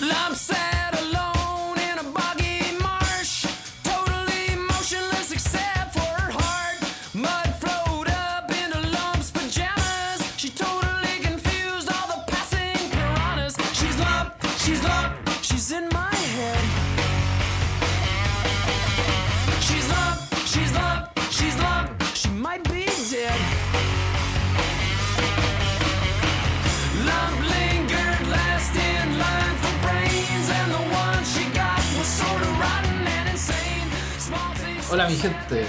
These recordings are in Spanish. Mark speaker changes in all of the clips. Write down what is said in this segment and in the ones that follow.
Speaker 1: Lump sat
Speaker 2: Hola mi gente,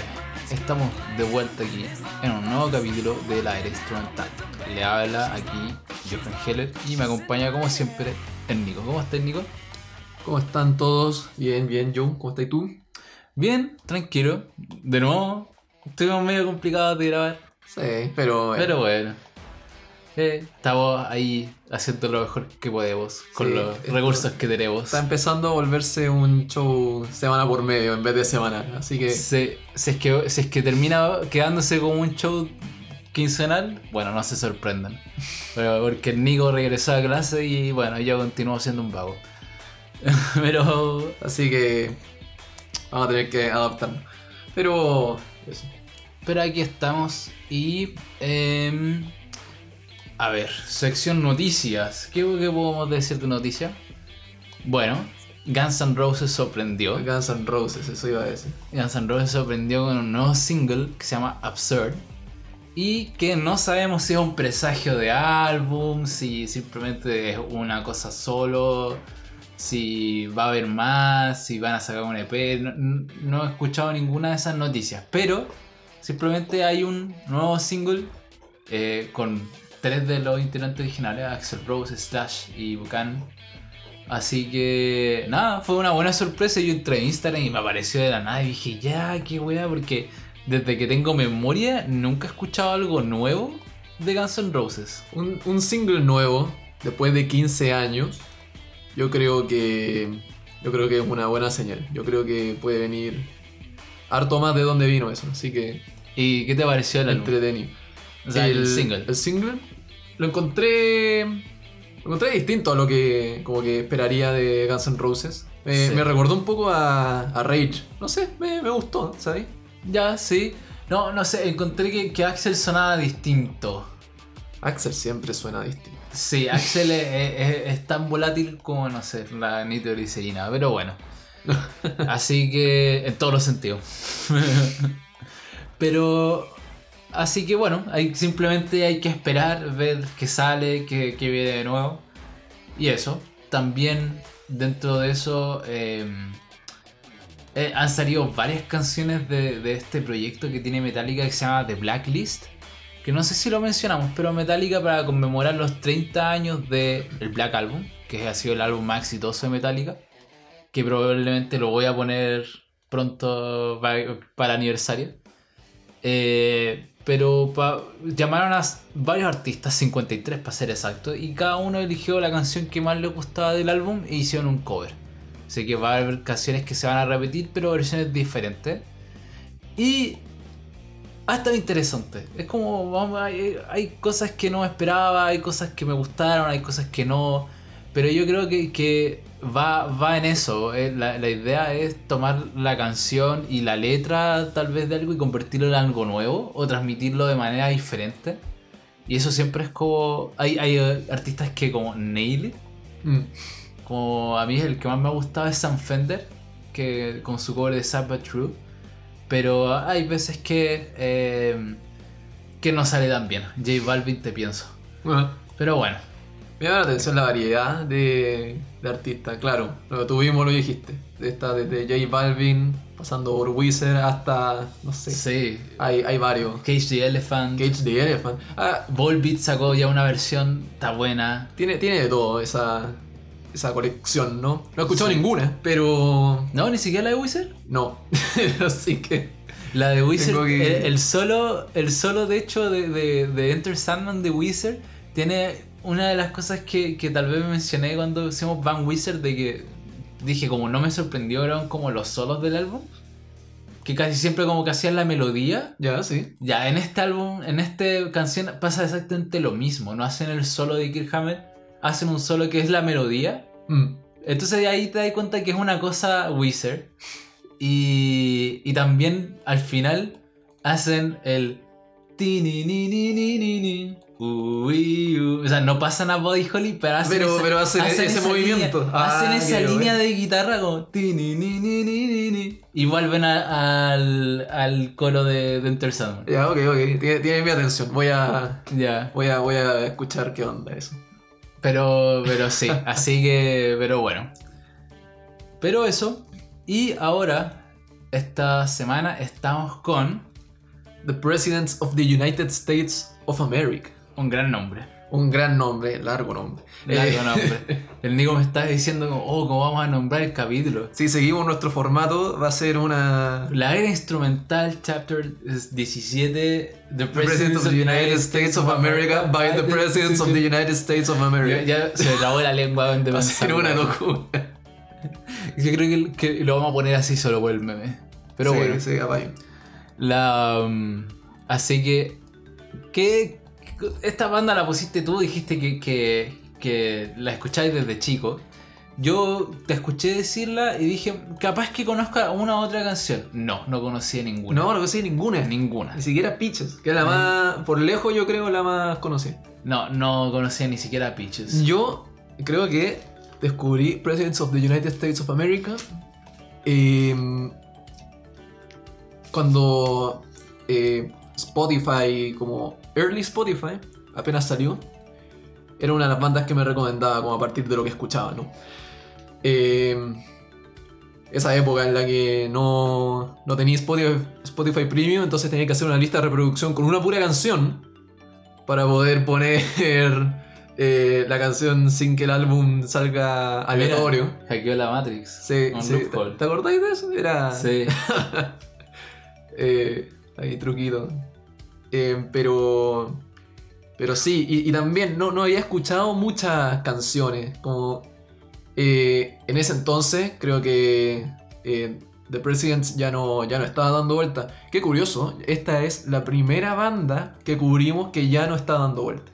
Speaker 2: estamos de vuelta aquí en un nuevo capítulo de la era instrumental. Le habla aquí Johan Heller y me acompaña como siempre el Nico. ¿Cómo estás Nico?
Speaker 3: ¿Cómo están todos? Bien, bien, Joe. ¿Cómo estás tú?
Speaker 2: Bien, tranquilo. De nuevo, estuvimos medio complicados de grabar,
Speaker 3: Sí, pero. eh,
Speaker 2: pero bueno. Eh, estamos ahí haciendo lo mejor que podemos con
Speaker 3: Sí,
Speaker 2: los
Speaker 3: esto-
Speaker 2: recursos que tenemos.
Speaker 3: Está empezando a volverse un show semana por medio en vez de semanal. Así que.
Speaker 2: Si, si es que, si es que termina quedándose como un show quincenal, bueno, no se sorprendan. Pero porque el Nico regresó a clase y bueno, yo continúo siendo un vago. Pero
Speaker 3: Así que. Vamos a tener que adaptarnos. Pero. Eso.
Speaker 2: Pero aquí estamos y... em, a ver, sección noticias. ¿Qué, qué podemos decir de noticias? Bueno, Guns N' Roses sorprendió.
Speaker 3: Guns N' Roses, eso iba a decir.
Speaker 2: Guns N' Roses sorprendió con un nuevo single que se llama Absurd. Y que no sabemos si es un presagio de álbum, si simplemente es una cosa solo, si va a haber más, si van a sacar un EP. No, no he escuchado ninguna de esas noticias. Pero simplemente hay un nuevo single eh, con tres de los integrantes originales, Axel Rose, Slash y Buchan. Así que nada, fue una buena sorpresa. Yo entré en Instagram y me apareció de la nada y dije, ya, qué wea, porque desde que tengo memoria nunca he escuchado algo nuevo de Guns N' Roses.
Speaker 3: Un, un single nuevo, después de 15 años. Yo creo que. Yo creo que es una buena señal. Yo creo que puede venir harto más de dónde vino eso. Así que.
Speaker 2: ¿Y qué te pareció el
Speaker 3: entretenido.
Speaker 2: O sea, el, single.
Speaker 3: El single lo encontré. Lo encontré distinto a lo que como que esperaría de Guns N' Roses. Me,
Speaker 2: Sí.
Speaker 3: me recordó un poco a, a Rage. No sé, me, me gustó, ¿sabes?
Speaker 2: Ya, sí. No, no sé, encontré que, que Axel sonaba distinto.
Speaker 3: Axel siempre suena distinto.
Speaker 2: Sí, Axel es, es- es tan volátil como, no sé, la nitroglicerina, pero bueno. Así que, en todos los sentidos. pero, así que bueno, simplemente hay que esperar, ver qué sale, qué, qué viene de nuevo. Y eso, también dentro de eso eh, eh, han salido varias canciones de, de este proyecto que tiene Metallica que se llama The Blacklist. Que no sé si lo mencionamos, pero Metallica para conmemorar los 30 años del Black Album, que ha sido el álbum más exitoso de Metallica, que probablemente lo voy a poner pronto pa- para, aniversario. Eh, pero llamaron a varios artistas, 53 para ser exacto, y cada uno eligió la canción que más le gustaba del álbum e hicieron un cover. Así que va a haber canciones que se van a repetir, pero versiones diferentes. Y ha estado interesante. Es como, hay, cosas que no esperaba, hay cosas que me gustaron, hay cosas que no. Pero yo creo que va, va en eso. eh, La, la idea es tomar la canción y la letra tal vez de algo y convertirlo en algo nuevo o transmitirlo de manera diferente. Y eso siempre es como... Hay, hay eh, artistas que como nail it.
Speaker 3: Mm.
Speaker 2: Como a mí el que más me ha gustado es Sam Fender, que con su cover de Sad But True. Pero hay veces que, eh, que no sale tan bien. J Balvin te pienso. Pero bueno,
Speaker 3: me llama la atención la variedad de, de artistas. Claro, lo que tuvimos lo dijiste. De esta, desde J Balvin, pasando por Wizard hasta. No sé.
Speaker 2: sí.
Speaker 3: Hay, hay varios.
Speaker 2: Cage the Elephant.
Speaker 3: Cage the Elephant. Ah,
Speaker 2: Volbeat sacó ya una versión, está buena.
Speaker 3: tiene, tiene de todo esa, esa colección, ¿no? No he escuchado ninguna, pero.
Speaker 2: No, ni siquiera la de Wizard.
Speaker 3: No. Así que.
Speaker 2: La de Wizard,
Speaker 3: Tengo que-
Speaker 2: el, el solo, el solo de hecho de, de, de Enter Sandman de Wizard tiene una de las cosas que, que tal vez mencioné cuando hicimos Van Wizard de que dije como no me sorprendió eran como los solos del álbum que casi siempre como que hacían la melodía
Speaker 3: Ya, sí.
Speaker 2: ya en este álbum en esta canción pasa exactamente lo mismo no hacen el solo de Kirk Hammett hacen un solo que es la melodía
Speaker 3: Mm.
Speaker 2: Entonces ahí te das cuenta que es una cosa Wizard. Y, y también al final hacen el. Ui, u. O sea, no pasan a Body Holly, pero hacen,
Speaker 3: Pero-
Speaker 2: esa,
Speaker 3: pero hacen ese
Speaker 2: esa
Speaker 3: movimiento.
Speaker 2: línea-
Speaker 3: Ah,
Speaker 2: hacen esa línea
Speaker 3: bueno.
Speaker 2: de guitarra como. Y vuelven a- al, al coro de, de Enter Sandman.
Speaker 3: Ya, ok, ok. Tiene, tiene mi atención. Voy a,
Speaker 2: Ya.
Speaker 3: voy, a, voy a escuchar qué onda eso.
Speaker 2: Pero, pero sí, así que, pero bueno. Pero eso. Y ahora, esta semana estamos con
Speaker 3: The Presidents of the United States of America.
Speaker 2: Un gran nombre.
Speaker 3: Un gran nombre, largo nombre.
Speaker 2: Largo
Speaker 3: Eh,
Speaker 2: nombre. El Nico me está diciendo oh, ¿cómo vamos a nombrar el capítulo?
Speaker 3: si seguimos nuestro formato, va a ser una.
Speaker 2: La era instrumental, chapter 17, The
Speaker 3: The Presidents of the United States of America by the Presidents of the United States of America.
Speaker 2: ya se me trabó la lengua de
Speaker 3: Va a ser una locura.
Speaker 2: Yo creo que, que lo vamos a poner así solo por el meme. Pero
Speaker 3: Sí,
Speaker 2: bueno.
Speaker 3: sí, capaz.
Speaker 2: La. um, así que. ¿qué, esta banda la pusiste tú, dijiste que, que, que la escucháis desde chico. Yo te escuché decirla y dije, capaz que conozca una u otra canción. No, no conocía ninguna.
Speaker 3: No, no sé ninguna.
Speaker 2: Ninguna.
Speaker 3: Ni siquiera Peaches, que es la más. Por lejos, yo creo la más conocida.
Speaker 2: No, no conocía ni siquiera Peaches.
Speaker 3: Yo creo que descubrí Presidents of the United States of America eh, cuando eh, Spotify, como Early Spotify, apenas salió. Era una de las bandas que me recomendaba como a partir de lo que escuchaba, ¿no? Eh, esa época en la que no, no tenía Spotify, Spotify Premium, entonces tenía que hacer una lista de reproducción con una pura canción para poder poner eh, la canción sin que el álbum salga aleatorio.
Speaker 2: Mira, hackeó la Matrix.
Speaker 3: Sí, sí.
Speaker 2: loophole.
Speaker 3: ¿Te, te acordáis de eso? Era
Speaker 2: Sí.
Speaker 3: eh, ahí truquito. Eh, pero pero sí, y, y también no, no había escuchado muchas canciones. Como eh, en ese entonces creo que eh, The Presidents ya no, ya no estaba dando vuelta. Qué curioso, esta es la primera banda que cubrimos que ya no está dando vuelta.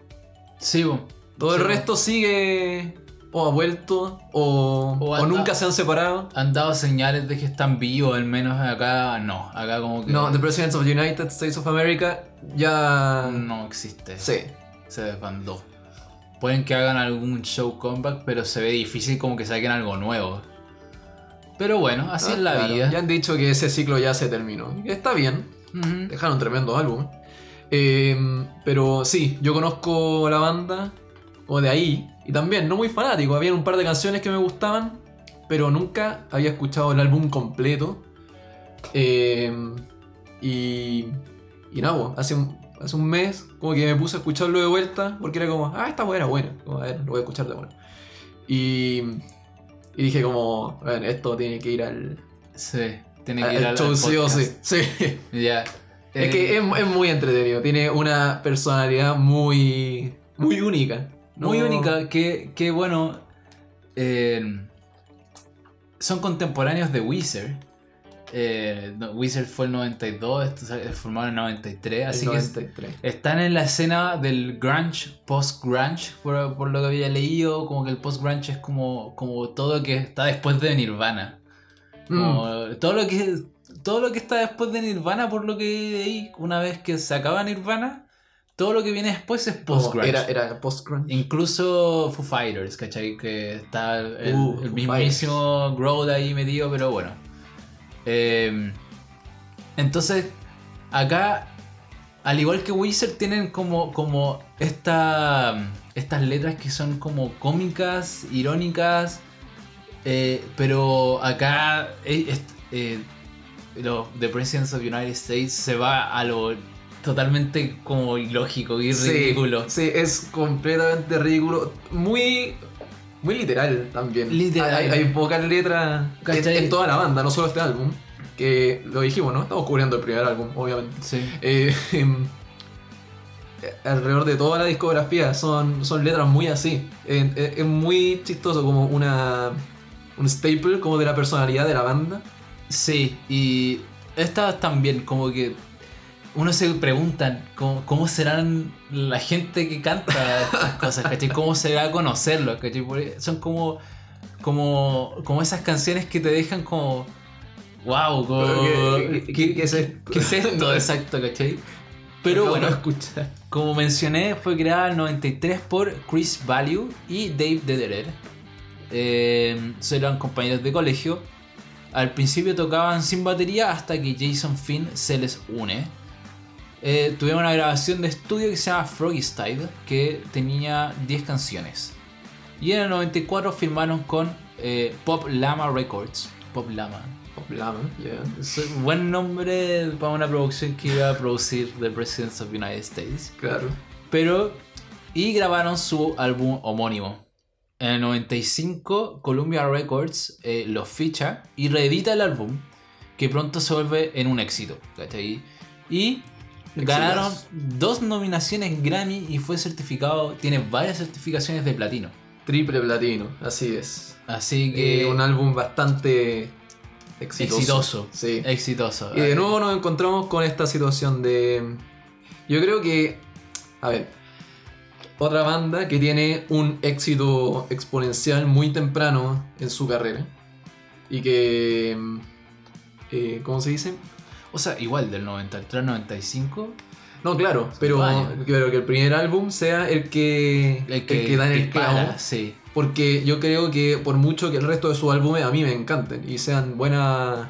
Speaker 2: Sí, bo.
Speaker 3: Todo el resto sigue o ha vuelto o,
Speaker 2: O
Speaker 3: nunca se han separado.
Speaker 2: Han dado señales de que están vivos, al menos acá no. Acá como que
Speaker 3: No, The Presidents of the United States of America ya...
Speaker 2: no existe.
Speaker 3: Sí.
Speaker 2: Se desbandó. Pueden que hagan algún show comeback, pero se ve difícil como que saquen algo nuevo. Pero bueno, así
Speaker 3: Ah,
Speaker 2: es la
Speaker 3: claro,
Speaker 2: vida.
Speaker 3: Ya han dicho que ese ciclo ya se terminó. Está bien, dejaron tremendo álbum. Eh, pero sí, yo conozco la banda, o de ahí, y también no muy fanático. Había un par de canciones que me gustaban, pero nunca había escuchado el álbum completo. Eh, y, y nada, bo, hace un, hace un mes como que me puse a escucharlo de vuelta, porque era como, ah, esta buena, buena. Como, a ver, lo voy a escuchar de vuelta. Y, y dije como, bueno, esto tiene que ir al,
Speaker 2: Sí, tiene que
Speaker 3: al
Speaker 2: ir al,
Speaker 3: show
Speaker 2: al
Speaker 3: sí o sí. Sí.
Speaker 2: Ya.
Speaker 3: Es
Speaker 2: Eh,
Speaker 3: que es, es muy entretenido, tiene una personalidad muy, muy única.
Speaker 2: Muy única, que, que bueno. eh, son contemporáneos de Weezer. Eh, Weezer fue el 92, esto se formaron en el 93,
Speaker 3: el
Speaker 2: así que
Speaker 3: 93.
Speaker 2: están en la escena del grunge, post-grunge, por, por lo que había leído, como que el post-grunge es como, como todo que está después de Nirvana. Como todo, lo que, todo lo que está después de Nirvana, por lo que leí, una vez que se acaba Nirvana, todo lo que viene después es post-grunge.
Speaker 3: Era, era post-grunge.
Speaker 2: Incluso Foo Fighters, ¿cachai? Que está el,
Speaker 3: Uh,
Speaker 2: el mismísimo Grohl ahí metido, pero bueno. Eh, entonces, acá, al igual que Wizard, tienen como, como esta, estas letras que son como cómicas, irónicas, eh, pero acá eh, eh, lo- The Presidents of the United States se va a lo totalmente como ilógico y
Speaker 3: Sí,
Speaker 2: ridículo.
Speaker 3: Sí, es completamente ridículo. Muy, muy literal también.
Speaker 2: Literal.
Speaker 3: Hay, hay pocas letras en, toda la banda, no solo este álbum. Que lo dijimos, ¿no? Estamos cubriendo el primer álbum, obviamente.
Speaker 2: Sí.
Speaker 3: Eh, em, alrededor de toda la discografía son, son letras muy así. Eh, es muy chistoso, como una un staple como de la personalidad de la banda.
Speaker 2: Sí, y estas también, como que uno se preguntan cómo, cómo serán la gente que canta estas cosas, ¿cachai? ¿Cómo será conocerlos? ¿cachai? Porque Son como, como, como esas canciones que te dejan como. ¡Wow! Como,
Speaker 3: ¿Qué- qué- qué- qué es esto?
Speaker 2: ¿Qué es esto? Exacto, ¿cachai? Pero bueno, como mencioné, fue creada en el 93 por Chris Value y Dave Dederer. Eh, eran compañeros de colegio. Al principio tocaban sin batería hasta que Jason Finn se les une. Eh, tuvieron una grabación de estudio que se llama Froggy Style, que tenía 10 canciones. Y en el 94 firmaron con eh, Pop Lama Records. Pop Lama.
Speaker 3: Pop Lama.
Speaker 2: Es un buen nombre para una producción que iba a producir The Presidents of the United States.
Speaker 3: Claro.
Speaker 2: Pero. Y grabaron su álbum homónimo. En el 95, Columbia Records eh, lo ficha y reedita el álbum, que pronto se vuelve en un éxito. ¿cachai? Y ganaron dos nominaciones Grammy y fue certificado. Tiene varias certificaciones de platino.
Speaker 3: Triple platino, así es.
Speaker 2: Así que.
Speaker 3: Eh, un álbum bastante exitoso.
Speaker 2: exitoso.
Speaker 3: Sí.
Speaker 2: Exitoso.
Speaker 3: Y de nuevo nos encontramos con esta situación de. Yo creo que. A ver. Otra banda que tiene un éxito exponencial muy temprano en su carrera. Y que. eh, ¿Cómo se dice?
Speaker 2: O sea, igual del 93 al 95.
Speaker 3: No, claro, pero, pero que el primer álbum sea el que,
Speaker 2: El que,
Speaker 3: da en el clavo.
Speaker 2: Sí.
Speaker 3: Porque yo creo que por mucho que el resto de sus álbumes a mí me encanten y sean buenas,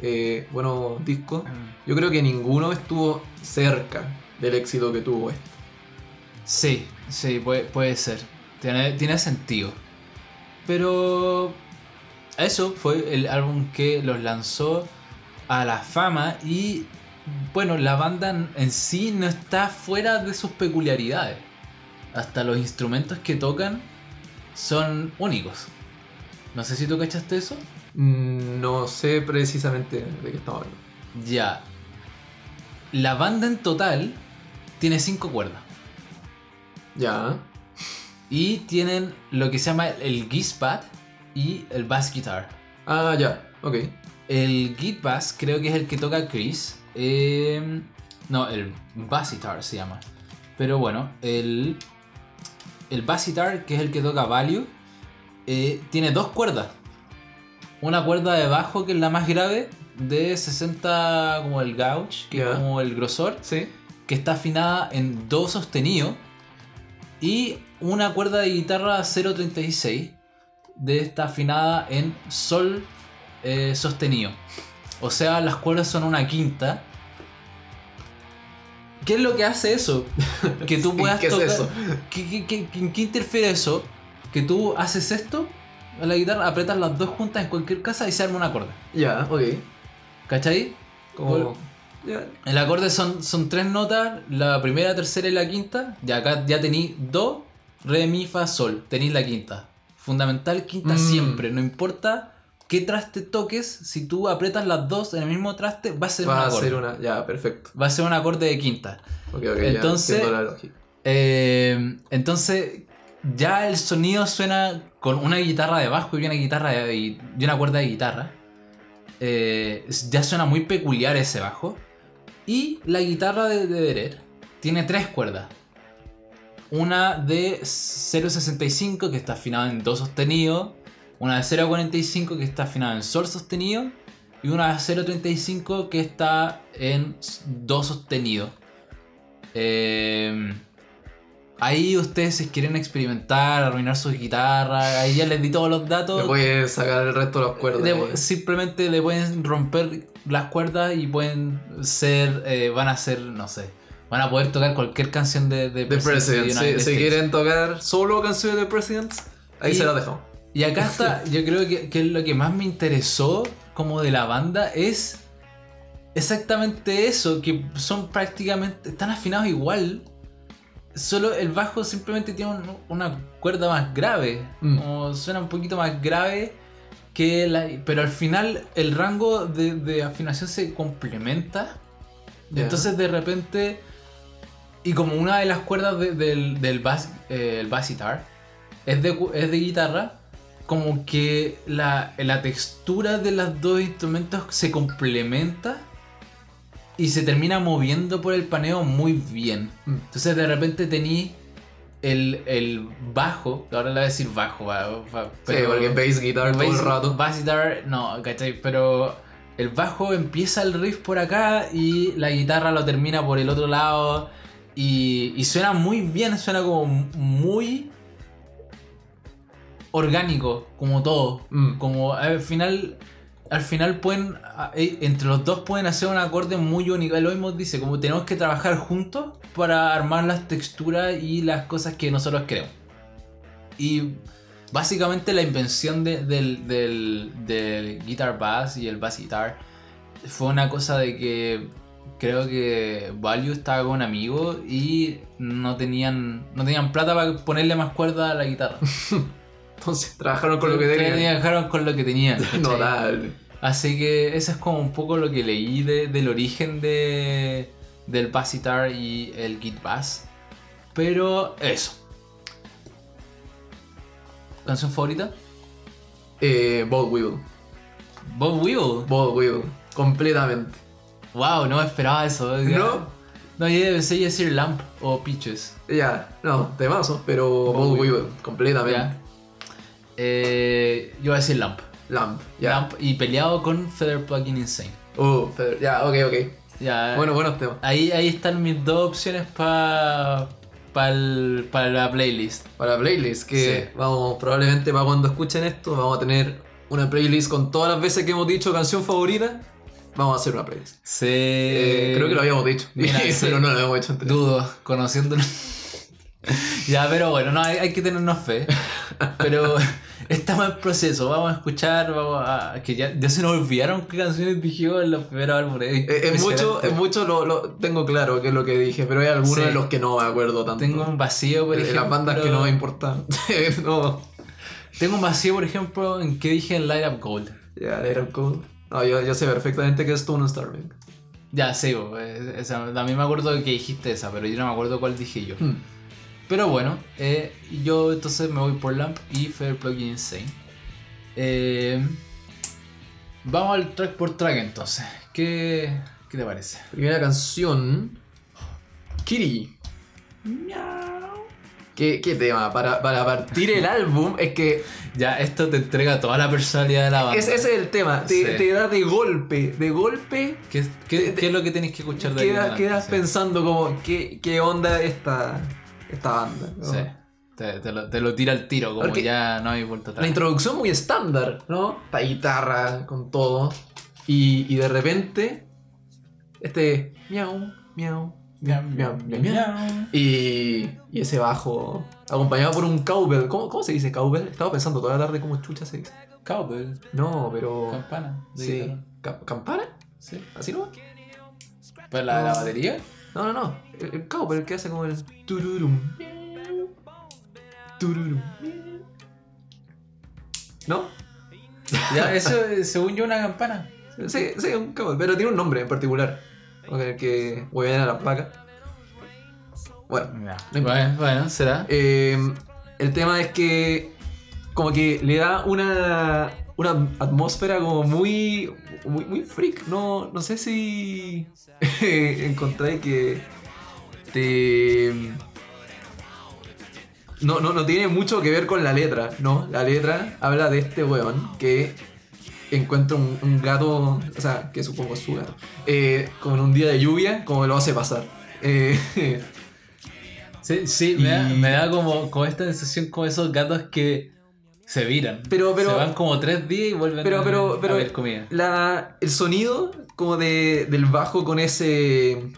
Speaker 3: eh, buenos discos, yo creo que ninguno estuvo cerca del éxito que tuvo este.
Speaker 2: Sí, sí, puede, puede ser. Tiene, tiene sentido. Pero eso fue el álbum que los lanzó a la fama y bueno, la banda en sí no está fuera de sus peculiaridades. Hasta los instrumentos que tocan son únicos. No sé si tú cachaste eso.
Speaker 3: Mm, No sé precisamente de qué estamos hablando.
Speaker 2: Ya. La banda en total tiene cinco cuerdas.
Speaker 3: Ya.
Speaker 2: Y tienen lo que se llama el Giz Pad y el Bass Guitar.
Speaker 3: Ah, ya. Ok.
Speaker 2: El Git Bass creo que es el que toca Chris. Eh, no, el Bass Guitar se llama. Pero bueno, el, el Bass Guitar, que es el que toca Value, eh, tiene dos cuerdas. Una cuerda de bajo, que es la más grave, de 60 como el gauge, que es como el grosor,
Speaker 3: Sí.
Speaker 2: que está afinada en Do sostenido. Y una cuerda de guitarra 0.36 de está afinada en Sol eh, sostenido. O sea, las cuerdas son una quinta. ¿Qué es lo que hace eso? Que tú puedas
Speaker 3: ¿qué es
Speaker 2: tocar.
Speaker 3: eso?
Speaker 2: ¿Qué, qué- qué- qué- qué interfiere eso? Que tú haces esto a la guitarra, apretas las dos juntas en cualquier casa y se arma un acorde.
Speaker 3: Ya, ok.
Speaker 2: ¿Cachai?
Speaker 3: Como... Ya.
Speaker 2: El acorde son, son tres notas, la primera, tercera y la quinta. Y acá ya tenéis do, re, mi, fa, sol. Tenéis la quinta. Fundamental quinta
Speaker 3: Mm.
Speaker 2: siempre. No importa qué traste toques, si tú apretas las dos en el mismo traste, va a ser un
Speaker 3: Va a
Speaker 2: acorde.
Speaker 3: ser una... Ya, perfecto.
Speaker 2: Va a ser un acorde de quinta.
Speaker 3: Ok, ok.
Speaker 2: Entonces-
Speaker 3: ya, entiendo la lógica.
Speaker 2: Eh, entonces, ya el sonido suena con una guitarra de bajo y una guitarra de- y, una cuerda de guitarra. Eh, ya suena muy peculiar ese bajo. Y la guitarra de, de Derer tiene tres cuerdas. Una de 0.65 que está afinada en Do sostenido. Una de 0.45 que está afinada en Sol sostenido. Y una de 0.35 que está en Do sostenido. Eh, ahí ustedes si quieren experimentar, arruinar sus guitarras, ahí ya les di todos los datos.
Speaker 3: Le puedes sacar el resto de las cuerdas.
Speaker 2: Le-
Speaker 3: ahí.
Speaker 2: simplemente le pueden romper las cuerdas y pueden ser, eh, van a ser, no sé, van a poder tocar cualquier canción de, de
Speaker 3: The President. Si, quieren tocar solo canciones de Presidents, ahí
Speaker 2: Y-
Speaker 3: se las dejamos.
Speaker 2: Y acá está, yo creo que, que lo que más me interesó como de la banda es exactamente eso, que son prácticamente, están afinados igual, solo el bajo simplemente tiene un- una cuerda más grave,
Speaker 3: Mm.
Speaker 2: como suena un poquito más grave que la... Pero al final el rango de, de afinación se complementa, entonces de repente... Y como una de las cuerdas de- del, del bass, eh, el bass guitar es de, es de guitarra, como que la, la textura de los dos instrumentos se complementa y se termina moviendo por el paneo muy bien.
Speaker 3: Mm.
Speaker 2: Entonces de repente tení el, el bajo, ahora le voy a decir bajo, va, va,
Speaker 3: Sí, porque bass guitar todo el
Speaker 2: bass-
Speaker 3: rato.
Speaker 2: bass guitar, no, ¿cachai? Pero el bajo empieza el riff por acá y la guitarra lo termina por el otro lado. Y, y suena muy bien, suena como muy orgánico, como todo.
Speaker 3: Mm.
Speaker 2: Como al final, al final pueden, eh, entre los dos pueden hacer un acorde muy único. Lo mismo dice, como tenemos que trabajar juntos para armar las texturas y las cosas que nosotros queremos. Y básicamente la invención de- del, del, del guitar bass y el bass guitar fue una cosa de que creo que Value estaba con un amigo y no tenían, no tenían plata para ponerle más cuerda a la guitarra.
Speaker 3: Entonces trabajaron con lo que tenían.
Speaker 2: Dejaron con lo que tenían. ¿cachai?
Speaker 3: Notable.
Speaker 2: Así que eso es como un poco lo que leí de- del origen de, del bass guitar y el git bass. Pero eso. ¿Canción favorita?
Speaker 3: Eh, Bob Weevil.
Speaker 2: Bob Weevil.
Speaker 3: Bob Weevil. Completamente.
Speaker 2: Wow, no esperaba eso.
Speaker 3: ¿No?
Speaker 2: No, yo pensé decir Lamp o Peaches.
Speaker 3: Ya, no, temazo, pero
Speaker 2: Bob
Speaker 3: Bob
Speaker 2: Weevil.
Speaker 3: Weevil. Completamente.
Speaker 2: Ya. Eh, yo voy a decir Lamp.
Speaker 3: Lamp. Ya.
Speaker 2: Lamp y peleado con Feather Plugin Insane.
Speaker 3: Uh, Feder- ya, ok, ok.
Speaker 2: Ya.
Speaker 3: Bueno, buenos temas.
Speaker 2: Ahí, ahí están mis dos opciones para para la playlist.
Speaker 3: Para la playlist, que
Speaker 2: Sí.
Speaker 3: vamos, probablemente para cuando escuchen esto, vamos a tener una playlist con todas las veces que hemos dicho canción favorita. Vamos a hacer una playlist.
Speaker 2: Sí.
Speaker 3: Eh, creo que lo habíamos dicho,
Speaker 2: mira, sí.
Speaker 3: pero no lo hemos hecho antes.
Speaker 2: Dudo, conociéndolo. ya, pero bueno, no, hay, hay que tenernos fe. Pero estamos en proceso. Vamos a escuchar, vamos a. Que ya, ya se nos olvidaron qué canciones dijimos en los primeros álbumes.
Speaker 3: Eh, en mucho, en mucho lo, lo tengo claro que es lo que dije, pero hay algunos
Speaker 2: Sí.
Speaker 3: de los que no me acuerdo tanto.
Speaker 2: Tengo un vacío, por
Speaker 3: de
Speaker 2: ejemplo.
Speaker 3: las bandas que no me importan. no.
Speaker 2: Tengo un vacío, por ejemplo, en que dije en Light Up Gold.
Speaker 3: Ya, Let It Go. No, yo, yo sé perfectamente que es Stone Starving.
Speaker 2: Ya, sí, bo, eh, esa, a mí me acuerdo de que dijiste esa, pero yo no me acuerdo cuál dije yo.
Speaker 3: Hmm.
Speaker 2: Pero bueno, eh, yo entonces me voy por Lamp y Fair Plugin Insane. Eh, vamos al track por track entonces. ¿Qué, qué te parece?
Speaker 3: Primera canción. Kitty. ¿Qué, qué tema? Para, para partir el álbum es que
Speaker 2: Ya, esto te entrega toda la personalidad de la banda.
Speaker 3: ese, ese es el tema. Te,
Speaker 2: Sí.
Speaker 3: te da de golpe. De golpe
Speaker 2: ¿Qué, qué- qué es lo que tienes que escuchar de
Speaker 3: queda- quedas
Speaker 2: Sí.
Speaker 3: pensando como, ¿qué, qué onda esta, esta banda? ¿no?
Speaker 2: Sí, te, te lo, te lo tira al tiro, como
Speaker 3: Porque
Speaker 2: ya no hay vuelta
Speaker 3: La
Speaker 2: atrás.
Speaker 3: introducción muy estándar, ¿no? La guitarra con todo. Y, y de repente, este miau, miau, miau, miau, miau, miau. Y, y ese bajo, acompañado por un cowbell. ¿Cómo, cómo se dice cowbell? Estaba pensando toda la tarde cómo chucha se dice.
Speaker 2: Cowbell,
Speaker 3: No, pero.
Speaker 2: campana.
Speaker 3: Sí.
Speaker 2: guitarra.
Speaker 3: ¿Campana?
Speaker 2: Sí.
Speaker 3: ¿Así no?
Speaker 2: ¿Pues la, la
Speaker 3: No.
Speaker 2: batería?
Speaker 3: No, no, no. El, el cowbell que hace como el. Tururum. Tururum. ¿No?
Speaker 2: Ya, eso eh, según yo una campana.
Speaker 3: Sí, sí, un cowbell, pero tiene un nombre en particular. Con el que huevean a las vacas. Bueno. No.
Speaker 2: Bueno, bueno, será.
Speaker 3: eh, el tema es que como que le da una, una atmósfera como muy, muy, muy freak. No, no sé si encontráis que te... No, no, no tiene mucho que ver con la letra, ¿no? La letra habla de este weón que encuentra un, un gato, o sea, que supongo es su gato, eh, como en un día de lluvia, como lo hace pasar. Eh,
Speaker 2: Sí, sí, me, da, me da como, como esta sensación como esos gatos que se viran.
Speaker 3: Pero- pero-
Speaker 2: se van como tres días y vuelven
Speaker 3: Pero-
Speaker 2: a,
Speaker 3: pero- pero-
Speaker 2: a ver comida.
Speaker 3: la, el sonido como de, del bajo con ese...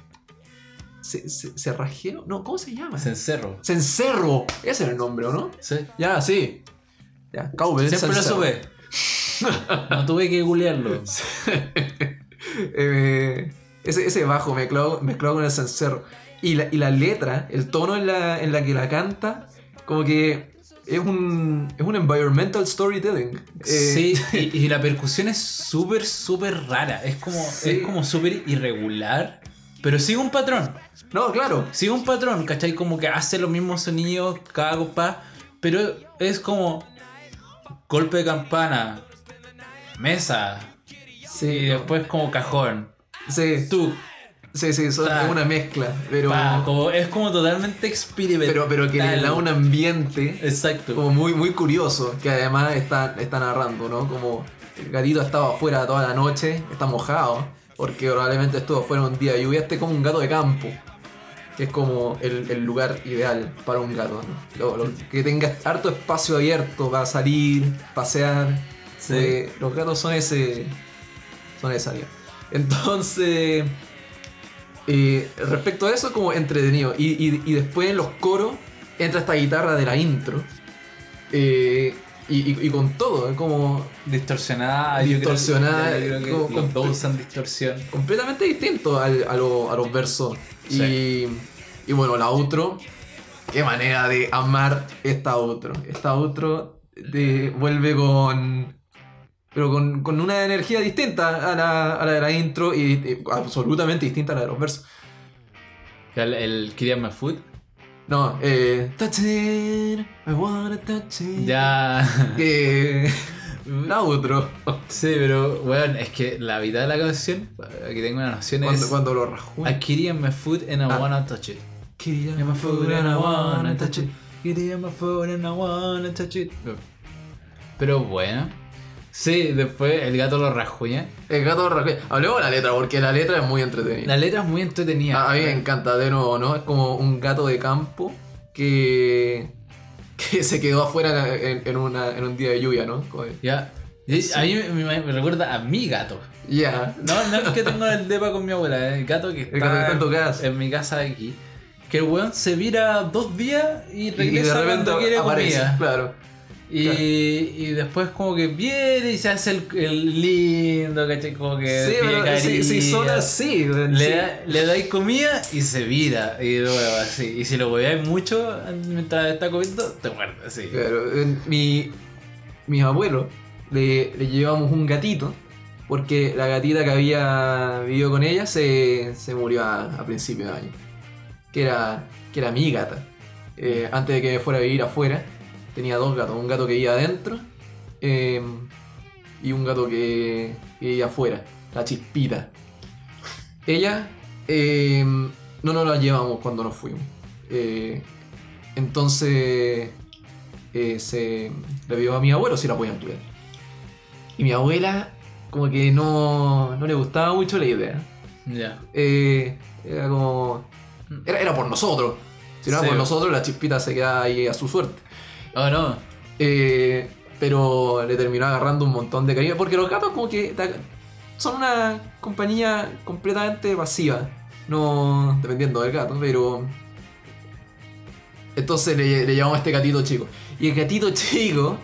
Speaker 3: Se, se- ¿Cerrajero? No, ¿cómo se llama?
Speaker 2: Cencerro.
Speaker 3: Cencerro. Ese es el nombre, ¿o no?
Speaker 2: Sí.
Speaker 3: Ya, sí. Ya, Cowbell.
Speaker 2: Siempre lo supe. No tuve que googlearlo.
Speaker 3: Eh, ese, ese bajo mezclado, mezclado con el cencerro. Y la, y la letra, el tono en la, en la que la canta, como que es un, es un environmental storytelling. Eh,
Speaker 2: Sí, y, y la percusión es súper, súper rara. Es como,
Speaker 3: Sí.
Speaker 2: es como súper irregular. Pero sigue un patrón.
Speaker 3: No, claro.
Speaker 2: Sigue un patrón, ¿cachai? Como que hace los mismos sonidos cada compás. Pero es como golpe de campana, mesa,
Speaker 3: Sí,
Speaker 2: y después como cajón.
Speaker 3: sí.
Speaker 2: Tú,
Speaker 3: Sí, sí, es una mezcla. Pero,
Speaker 2: Pa, como- es como totalmente experimental.
Speaker 3: pero, pero que le da un ambiente
Speaker 2: Exacto.
Speaker 3: como muy, muy curioso. Que además está, está narrando, ¿no? Como el gatito estaba afuera toda la noche, está mojado. Porque probablemente estuvo afuera un día de lluvia. Este es como un gato de campo. Que es como el, el lugar ideal para un gato, ¿no? Lo- lo- que tenga harto espacio abierto para salir, pasear.
Speaker 2: Sí.
Speaker 3: Los gatos son ese. Son esa área. Entonces. Eh, respecto a eso, como entretenido. Y, y- y después en los coros entra esta guitarra de la intro. eh, y, y- con todo, es como
Speaker 2: Distorsionada. yo creo-
Speaker 3: Distorsionada,
Speaker 2: yo creo que
Speaker 3: como-
Speaker 2: los dos
Speaker 3: como-
Speaker 2: usan distorsión.
Speaker 3: completamente distinto al- a, lo- a los versos.
Speaker 2: Sí.
Speaker 3: Y, y bueno, la outro. Qué manera de amar esta outro. Esta outro de- vuelve con. Pero con, con una energía distinta a la, a la de la intro y, y absolutamente distinta a la de los versos.
Speaker 2: El, el Kyrian My Food.
Speaker 3: No, eh. Touch it, I wanna touch it.
Speaker 2: Ya.
Speaker 3: Que. La outro.
Speaker 2: sí, pero bueno, es que la mitad de la canción, aquí tengo una noción,
Speaker 3: Cuando,
Speaker 2: es.
Speaker 3: cuando lo rajó.
Speaker 2: I Kyrian My Food and I
Speaker 3: Ah.
Speaker 2: wanna touch it.
Speaker 3: Quería
Speaker 2: Yeah, my food and I wanna touch it. Quería my food and I wanna touch it. Pero bueno. Sí, después el gato lo rajuña.
Speaker 3: El gato rajó. Hablemos de la letra, porque la letra es muy entretenida.
Speaker 2: La letra es muy entretenida.
Speaker 3: A, a mí me encanta, de nuevo, ¿no? Es como un gato de campo que. que se quedó afuera en, en una, en un día de lluvia, ¿no?
Speaker 2: Ya. Y A mí me, me- me recuerda a mi gato.
Speaker 3: Ya.
Speaker 2: No, no es que tengo el depa con mi abuela, el gato que está,
Speaker 3: El gato que está en tu casa.
Speaker 2: en mi casa de aquí. Que el weón se vira dos días y
Speaker 3: Y
Speaker 2: regresa
Speaker 3: de repente
Speaker 2: cuando quiere
Speaker 3: aparece.
Speaker 2: comida.
Speaker 3: Claro.
Speaker 2: Y, y después como que viene y se hace el, el lindo, ¿cachai? Como que
Speaker 3: Sí, pero
Speaker 2: cariño.
Speaker 3: son así,
Speaker 2: Le,
Speaker 3: sí.
Speaker 2: da- le dais comida y se vira. Y luego así. Y si lo hueveáis mucho mientras está comiendo, te muerde así.
Speaker 3: Claro, mi, mis abuelos le, le llevamos un gatito porque la gatita que había vivido con ella se, se murió a, a principios de año. Que era, que era mi gata. Eh, antes de que fuera a vivir afuera, tenía dos gatos. Un gato que vivía adentro eh, y un gato que, que vivía afuera, la chispita. Ella eh, no nos la llevamos cuando nos fuimos. Eh, entonces eh, se le vio a mi abuelo si la podían cuidar. Y mi abuela, como que no, no le gustaba mucho la idea.
Speaker 2: Ya.
Speaker 3: Eh, era como. Era, era por nosotros. Si no era
Speaker 2: Sí.
Speaker 3: por nosotros, la chispita se quedaba ahí a su suerte.
Speaker 2: Oh no.
Speaker 3: Eh, pero le terminó agarrando un montón de cariño. Porque los gatos, como que son una compañía completamente pasiva. No dependiendo del gato, pero. Entonces le, le llamamos a este gatito chico. Y el gatito chico,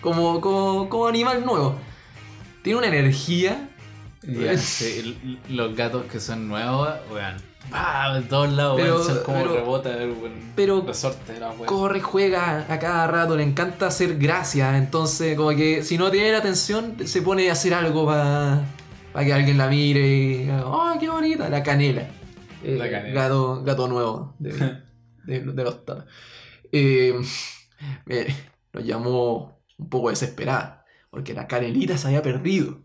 Speaker 3: como, como, como animal nuevo, tiene una energía.
Speaker 2: Sí, los gatos que son nuevos, weón. ¡Pah! De todos lados,
Speaker 3: Pero-
Speaker 2: weón. Como
Speaker 3: pero-
Speaker 2: rebota el weón.
Speaker 3: pero-
Speaker 2: Resorte de la weón.
Speaker 3: Corre, juega a cada rato, le encanta hacer gracia. Entonces, como que si no tiene la atención, se pone a hacer algo para que alguien la mire y. ¡Oh, qué bonita! La canela. Eh,
Speaker 2: La canela.
Speaker 3: Gato, gato nuevo de, de- de los. Eh, me- nos llamó un poco desesperada, porque la canelita se había perdido.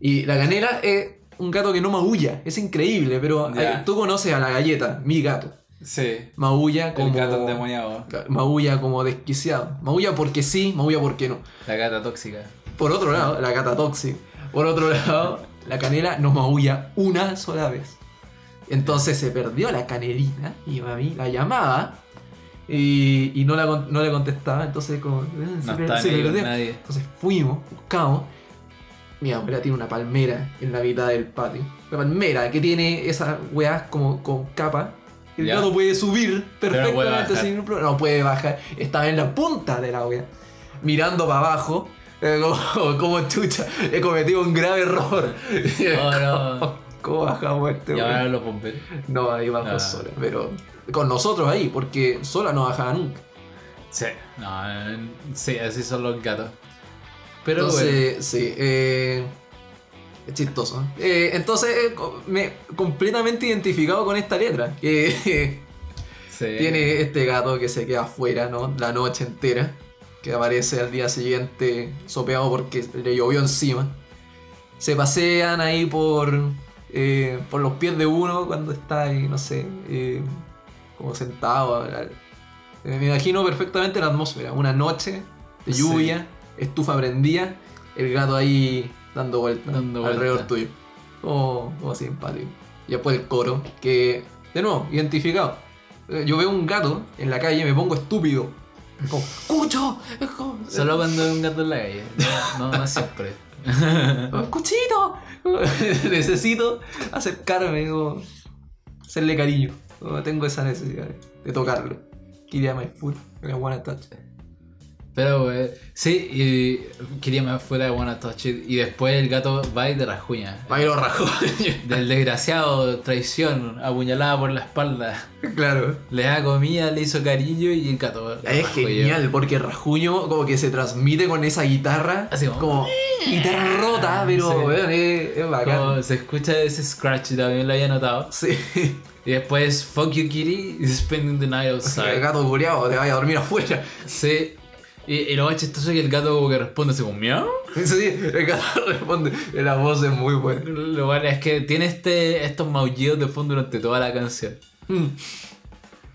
Speaker 3: Y la canela es un gato que no maulla, es increíble, pero eh, tú conoces a la galleta, mi gato.
Speaker 2: Sí.
Speaker 3: Maulla como.
Speaker 2: El gato endemoniado.
Speaker 3: Maulla como desquiciado. Maulla porque sí, maulla porque no.
Speaker 2: La gata tóxica.
Speaker 3: Por otro lado, la gata tóxica. Por otro lado, la canela no maulla una sola vez. Entonces se perdió la canelita y mami la llamaba y, y no, la, no le contestaba. Entonces, como. eh, se per- perdió.
Speaker 2: nadie.
Speaker 3: Entonces fuimos, buscamos. Mi abuela tiene una palmera en la mitad del patio. Una palmera que tiene esas weas como con capa. El
Speaker 2: Ya.
Speaker 3: gato puede subir
Speaker 2: no
Speaker 3: perfectamente
Speaker 2: bajar.
Speaker 3: sin problema. No puede bajar. Estaba en la punta de la wea. Mirando para abajo. eh, Como, como chucha. He cometido un grave error.
Speaker 2: Oh no.
Speaker 3: ¿Cómo bajamos este
Speaker 2: Y ahora los bomberos.
Speaker 3: No, ahí bajó
Speaker 2: Ah.
Speaker 3: sola. Pero con nosotros ahí, porque sola no bajaba nunca.
Speaker 2: Sí. No, eh, sí, así son los gatos. Pero bueno.
Speaker 3: sí, eh, es chistoso. Eh, entonces, eh, me completamente identificado con esta letra. Que
Speaker 2: Sí.
Speaker 3: tiene este gato que se queda afuera, ¿no? La noche entera. Que aparece al día siguiente sopeado porque le llovió encima. Se pasean ahí por, por los pies de uno cuando está ahí, no sé, como sentado. Me imagino perfectamente la atmósfera. Una noche de
Speaker 2: Sí.
Speaker 3: Estufa prendida, el gato ahí dando vueltas
Speaker 2: Dando
Speaker 3: alrededor tuyo. Como, como simpático. Y después el coro, que, de nuevo, identificado. Eh, Yo veo un gato en la calle y me pongo estúpido. Como, ¡Cucho! Como-
Speaker 2: Solo cuando hay un gato en la calle. No, no, no siempre.
Speaker 3: ¡Cuchito! Necesito acercarme o hacerle cariño. Tengo esa necesidad de, tocarlo. Quería my foot. I wanna touch.
Speaker 2: Pero, güey, sí, y quería más fuera de Wanna Touch It. Y después el gato va y te rasguña.
Speaker 3: Ahí lo rajó.
Speaker 2: Del desgraciado, traición, apuñalada por la espalda.
Speaker 3: claro.
Speaker 2: Le da comida, le hizo cariño y el gato.
Speaker 3: Es genial porque Rajuño como que se transmite con esa guitarra.
Speaker 2: Así como-
Speaker 3: como guitarra rota, pero
Speaker 2: Sí.
Speaker 3: weón, es, es bacán.
Speaker 2: Como se escucha ese scratch, también lo había notado.
Speaker 3: Sí.
Speaker 2: Y después, fuck you kitty, spending the night
Speaker 3: El
Speaker 2: outside.
Speaker 3: gato culiao, te vaya a dormir afuera.
Speaker 2: Sí. Y, y lo más chistoso es que el gato que responde así como miau.
Speaker 3: Sí, el gato responde. La voz es muy buena.
Speaker 2: Lo cual es que tiene este, estos maullidos de fondo durante toda la canción.
Speaker 3: Mm.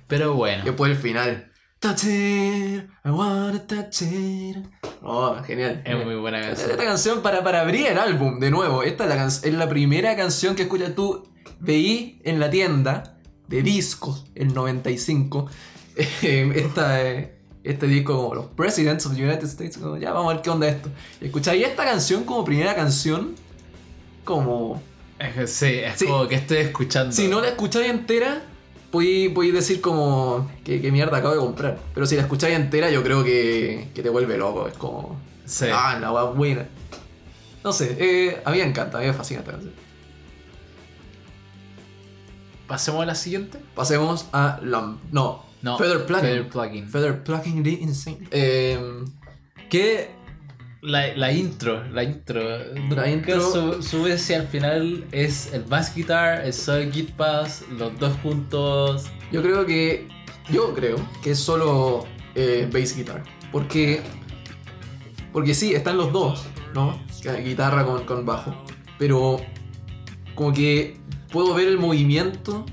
Speaker 2: Pero bueno.
Speaker 3: Después el final. Touch it, I wanna touch it. Oh, genial.
Speaker 2: Es muy buena
Speaker 3: Esta
Speaker 2: canción.
Speaker 3: canción para, para abrir el álbum, de nuevo. Esta es la, es la primera canción que escuchas tú. Veí en la tienda de discos, el 95. eh, esta, eh, este disco como los Presidents of the United States. Como, ya vamos a ver qué onda esto. Y escucháis esta canción como primera canción. Como.
Speaker 2: Es que sí, es
Speaker 3: Sí.
Speaker 2: como que estoy escuchando.
Speaker 3: Si no la escucháis entera, podéis, decir como. ¿qué, qué mierda acabo de comprar? Pero si la escucháis entera, yo creo que, que te vuelve loco. Es como.
Speaker 2: Sí.
Speaker 3: Ah, la buena. No sé, eh, a mí me encanta, a mí me fascina esta canción.
Speaker 2: Pasemos a la siguiente.
Speaker 3: Pasemos a Lamb. No,
Speaker 2: No.
Speaker 3: Feather Plugging.
Speaker 2: Feather Plugging.
Speaker 3: Feather the Insane. Eh,
Speaker 2: Que la, la intro, la intro. nunca
Speaker 3: intro-
Speaker 2: su- sube si al final es el bass guitar, el soul git bass, los dos juntos.
Speaker 3: yo creo que. Yo creo que es solo eh, bass guitar. Porque. Porque sí, están los dos, ¿no? Guitarra con, con bajo. Pero. Como que puedo ver el movimiento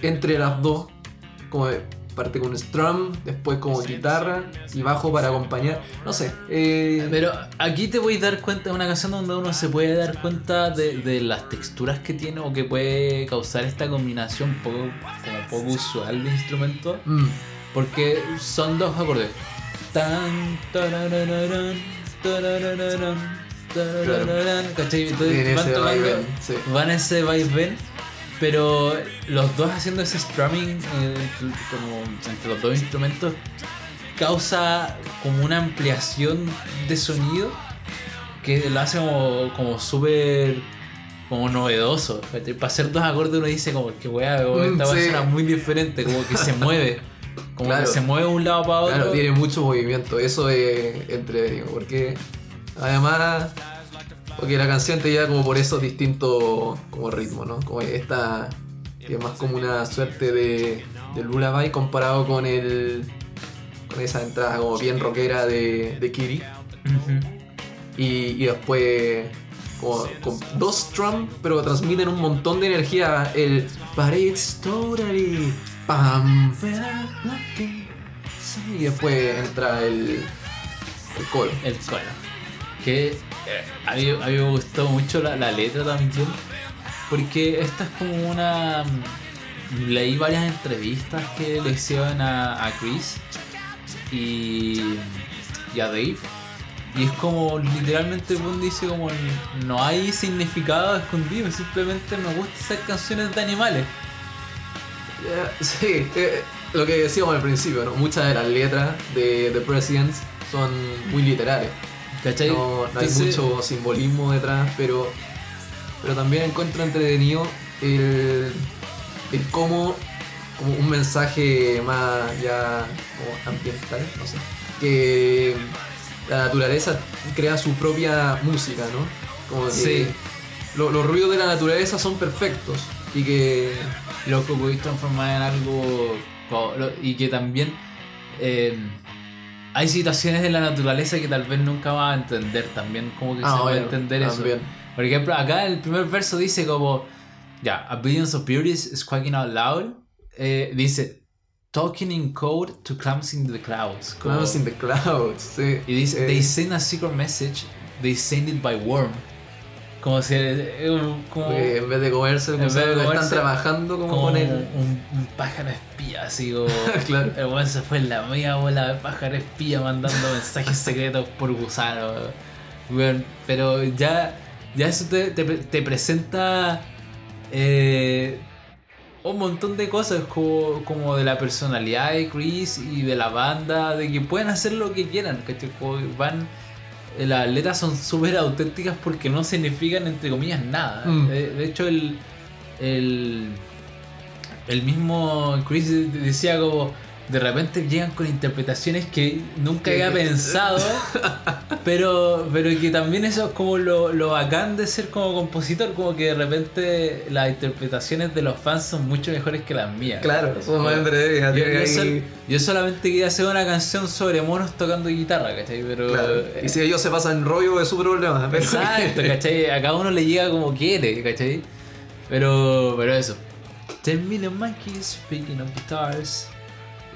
Speaker 3: entre las dos. Como de- parte con strum, después como guitarra y bajo para acompañar. No sé. eh,
Speaker 2: Pero aquí te voy a dar cuenta, es una canción donde uno se puede dar cuenta de, de las texturas que tiene o que puede causar esta combinación poco, como poco usual de instrumentos.
Speaker 3: mm,
Speaker 2: Porque son dos acordes. Tan, tarararán, tarararán, tarararán, ¿cachai? Entonces van
Speaker 3: ese vaivén, sí.
Speaker 2: van ese vaivén, pero los dos haciendo ese strumming eh, entre- como entre los dos instrumentos causa como una ampliación de sonido que lo hace como, como súper como novedoso. Para hacer dos acordes uno dice como que weá,
Speaker 3: Mm,
Speaker 2: esta
Speaker 3: sí.
Speaker 2: suena muy diferente, como que se mueve. Como
Speaker 3: Claro.
Speaker 2: que se mueve de un lado para otro.
Speaker 3: Claro, tiene mucho movimiento, eso es entretenido, porque además, porque la canción te lleva como por esos distintos como ritmos, ¿no? Como esta, que es más como una suerte de, de lullaby comparado con el con esa entrada como bien rockera de, de Kiri, y, y después como con dos strum, pero transmiten un montón de energía, el But it's totally pam, y después entra el, el coro.
Speaker 2: El coro. Que a, mí, a mí me gustó mucho la, la letra también. Porque esta es como una. mm, Leí varias entrevistas que le hicieron a, a Chris y, y a Dave. Y es como literalmente buen dice como no hay significado escondido, simplemente me gusta hacer canciones de animales.
Speaker 3: Ya, Sí, eh, lo que decíamos al principio, ¿no? Muchas de las letras de The Presidents son muy literales.
Speaker 2: ¿Cachai?
Speaker 3: No, no hay mucho simbolismo detrás, pero, pero también encuentro entretenido el, el cómo, como un mensaje más ya como ambiental, no sé, que la naturaleza crea su propia música, ¿no? Como que
Speaker 2: Sí.
Speaker 3: lo- los ruidos de la naturaleza son perfectos y que
Speaker 2: lo que podéis transformar en algo y que también eh, hay situaciones de la naturaleza que tal vez nunca vas a entender también como que
Speaker 3: Ah,
Speaker 2: se
Speaker 3: bueno,
Speaker 2: entender
Speaker 3: también.
Speaker 2: eso por ejemplo acá el primer verso dice como Ya, A Billions of Beauties Squawking Out Loud eh, dice Talking in code to clowns in the clouds.
Speaker 3: Clowns in the Clouds, sí.
Speaker 2: y dice
Speaker 3: Eh,
Speaker 2: They send a secret message, they send it by worm. Como si. eh, un- como,
Speaker 3: porque en vez de comerse el
Speaker 2: En vez de
Speaker 3: gusano, están
Speaker 2: comerse,
Speaker 3: trabajando como,
Speaker 2: como
Speaker 3: con
Speaker 2: un, un pájaro espía, así como.
Speaker 3: claro.
Speaker 2: El weón se fue en la media bola de pájaro espía mandando mensajes secretos por gusano. weón. Pero ya, ya eso te, te, te presenta eh, un montón de cosas como, como de la personalidad de Chris y de la banda, de que pueden hacer lo que quieran. Como van, las letras son súper auténticas porque no significan, entre comillas, nada.
Speaker 3: Mm.
Speaker 2: De, de hecho, el, el, el mismo Chris de- decía como de repente llegan con interpretaciones que nunca había pensado, pero, pero que también eso es como lo, lo bacán de ser como compositor, como que de repente las interpretaciones de los fans son mucho mejores que las mías.
Speaker 3: Claro, son más
Speaker 2: Yo, yo sol- yo solamente quería hacer una canción sobre monos tocando guitarra, ¿cachai? Pero...
Speaker 3: Claro.
Speaker 2: eh,
Speaker 3: Y si ellos se pasan rollo es su problema. pero-
Speaker 2: Exacto, ¿cachai? A cada uno le llega como quiere, ¿cachai? Pero, pero eso. Ten million monkeys picking up guitars.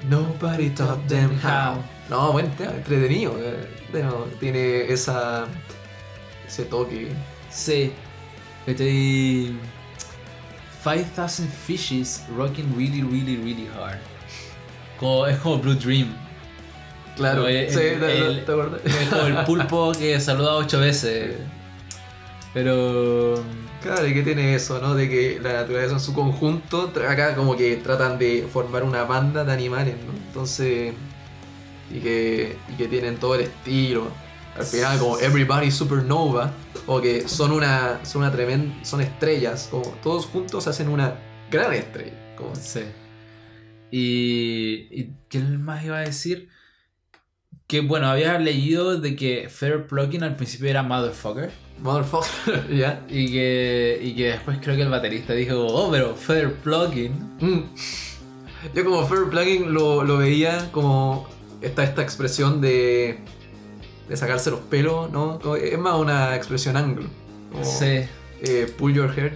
Speaker 3: Nobody taught them how. No, buen tema, entretenido. eh. Bueno, tiene esa. ese toque.
Speaker 2: Sí. ¿Cachai? 5000 fishes rocking really, really, really hard. Como, es como Blue Dream.
Speaker 3: Claro,
Speaker 2: Como el-
Speaker 3: sí,
Speaker 2: el-
Speaker 3: ¿te,
Speaker 2: el-
Speaker 3: te acuerdas?
Speaker 2: Es como el pulpo que saluda ocho veces. Pero.
Speaker 3: Claro, y que tiene eso, ¿no? De que la naturaleza en su conjunto, acá como que tratan de formar una banda de animales, ¿no? Entonces, y que, y que tienen todo el estilo. Al final, como Everybody Supernova, o que son una, son una tremenda, son estrellas, como todos juntos hacen una gran estrella. Como,
Speaker 2: Sí. Y, y ¿qué más iba a decir? Que bueno, había leído de que Fair Plugging al principio era Motherfucker.
Speaker 3: Motherfucker, ¿ya?
Speaker 2: Y que, y que después creo que el baterista dijo, oh, pero Fair Plugging.
Speaker 3: Mm. Yo como Fair Plugin lo, lo veía como esta, esta expresión de, de sacarse los pelos, ¿no? Como- es más una expresión anglo. Como,
Speaker 2: Sí.
Speaker 3: eh, pull your hair.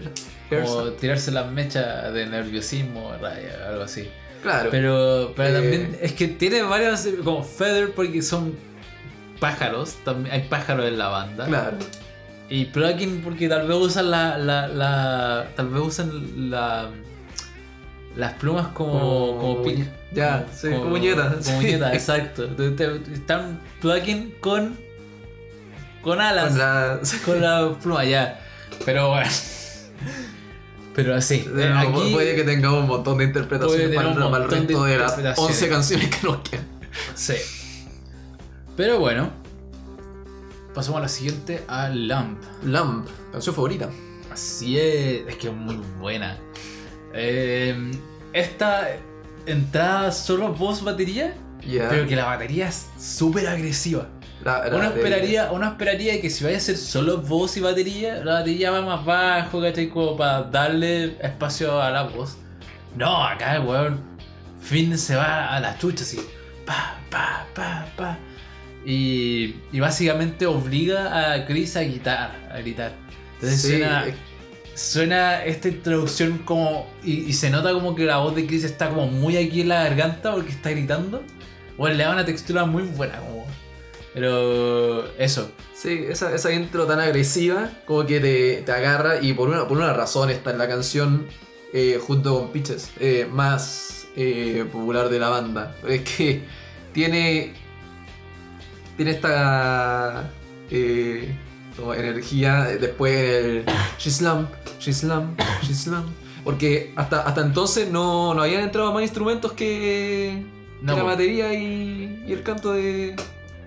Speaker 2: O tirarse las mechas de nerviosismo, raya, algo así.
Speaker 3: Claro.
Speaker 2: Pero, pero
Speaker 3: Eh.
Speaker 2: también es que tiene varios, como Feather, porque son pájaros. También hay pájaros en la banda.
Speaker 3: claro.
Speaker 2: Y plugin porque tal vez usan la, la, la tal vez usan la las plumas como como, pic.
Speaker 3: Ya, sí, como muñetas.
Speaker 2: Como
Speaker 3: sí.
Speaker 2: muñetas, exacto. Están plugin con con alas,
Speaker 3: Con la-
Speaker 2: con la pluma ya. Pero bueno. Pero así,
Speaker 3: de
Speaker 2: eh,
Speaker 3: nuevo,
Speaker 2: aquí
Speaker 3: puede que tengamos un montón de interpretaciones para,
Speaker 2: un
Speaker 3: para el
Speaker 2: montón de
Speaker 3: resto de las
Speaker 2: interpretaciones.
Speaker 3: 11 canciones que nos quedan.
Speaker 2: sí. Pero bueno, pasamos a la siguiente a Lamp.
Speaker 3: Lamp, canción favorita.
Speaker 2: Así es, es que es muy buena. Eh, esta entrada solo voz batería, Pero que la batería es súper agresiva.
Speaker 3: La- la-
Speaker 2: Uno esperaría, uno esperaría que si vaya a ser solo voz y batería, la batería va más bajo, ¿cachai? Como para darle espacio a la voz. No, acá el weón Finn se va a la chucha así. Pa, pa, pa, pa. Y, y básicamente obliga a Chris a gritar, a gritar. Entonces
Speaker 3: Sí,
Speaker 2: suena, suena esta introducción como. Y, y se nota como que la voz de Chris está como muy aquí en la garganta porque está gritando. Bueno, le da una textura muy buena, como. Pero. Eso.
Speaker 3: Sí, esa, esa intro tan agresiva como que te, te agarra y por una, por una razón está en la canción eh, junto con Pitches eh, más eh, popular de la banda. Es que tiene, tiene esta como energía después el She's Lamp, She's Lamp, She's Lamp. Porque hasta, hasta entonces no, no habían entrado más instrumentos que,
Speaker 2: No,
Speaker 3: la
Speaker 2: po.
Speaker 3: batería y, y el canto de...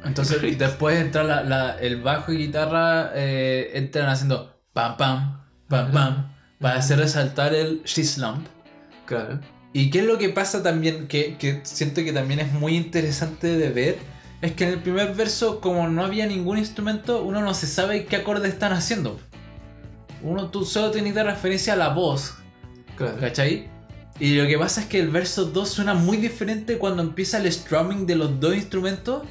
Speaker 2: Entonces, después entra la, la- el bajo y guitarra, eh, entran haciendo pam pam, pam pam, para hacer resaltar el She's Lump.
Speaker 3: Claro.
Speaker 2: ¿Y qué es lo que pasa también? Que, que siento que también es muy interesante de ver. Es que en el primer verso, como no había ningún instrumento, uno no se sabe qué acordes están haciendo. Uno tú solo tienes de referencia a la voz,
Speaker 3: Claro.
Speaker 2: ¿cachai? Y lo que pasa es que el verso 2 suena muy diferente cuando empieza el strumming de los dos instrumentos.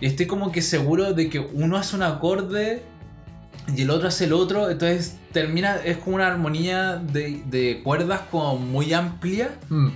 Speaker 2: Y estoy como que seguro de que uno hace un acorde y el otro hace el otro, entonces termina, es como una armonía de, de cuerdas como muy amplia
Speaker 3: Mm,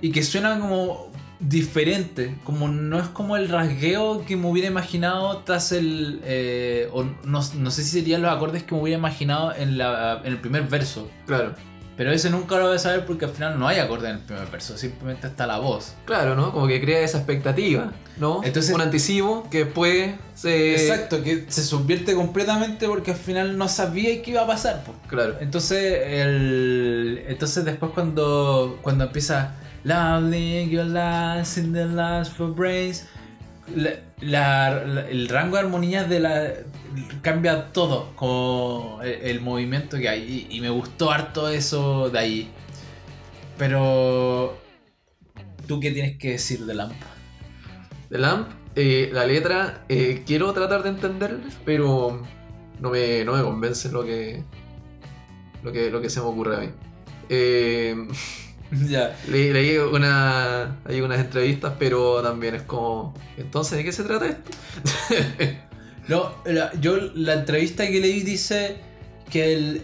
Speaker 2: y que suena como diferente, como no es como el rasgueo que me hubiera imaginado tras el, eh, o no, no sé si serían los acordes que me hubiera imaginado en, la, en el primer verso,
Speaker 3: claro.
Speaker 2: Pero ese nunca lo voy a saber porque al final no hay acorde en el primer verso, simplemente está la voz.
Speaker 3: Claro, ¿no? Como que crea esa expectativa, ¿no?
Speaker 2: Entonces-
Speaker 3: un anticipo que después se.
Speaker 2: Exacto, que se subvierte completamente porque al final no sabía qué iba a pasar. po.
Speaker 3: Claro.
Speaker 2: Entonces, el, entonces después cuando, cuando empieza Lovely your lies in the last for brains, la- el rango de armonías de la cambia todo con el, movimiento que hay y, me gustó harto eso de ahí. Pero ¿tú qué tienes que decir de Lamp?
Speaker 3: The Lamp, eh, la letra, eh, quiero tratar de entenderla, pero no me, no me convence lo que, lo que, lo que se me ocurre a mí. Eh,
Speaker 2: ya.
Speaker 3: le- leí una, unas entrevistas, pero también es como, entonces, ¿de qué se trata esto?
Speaker 2: No, la- yo la entrevista que leí dice que el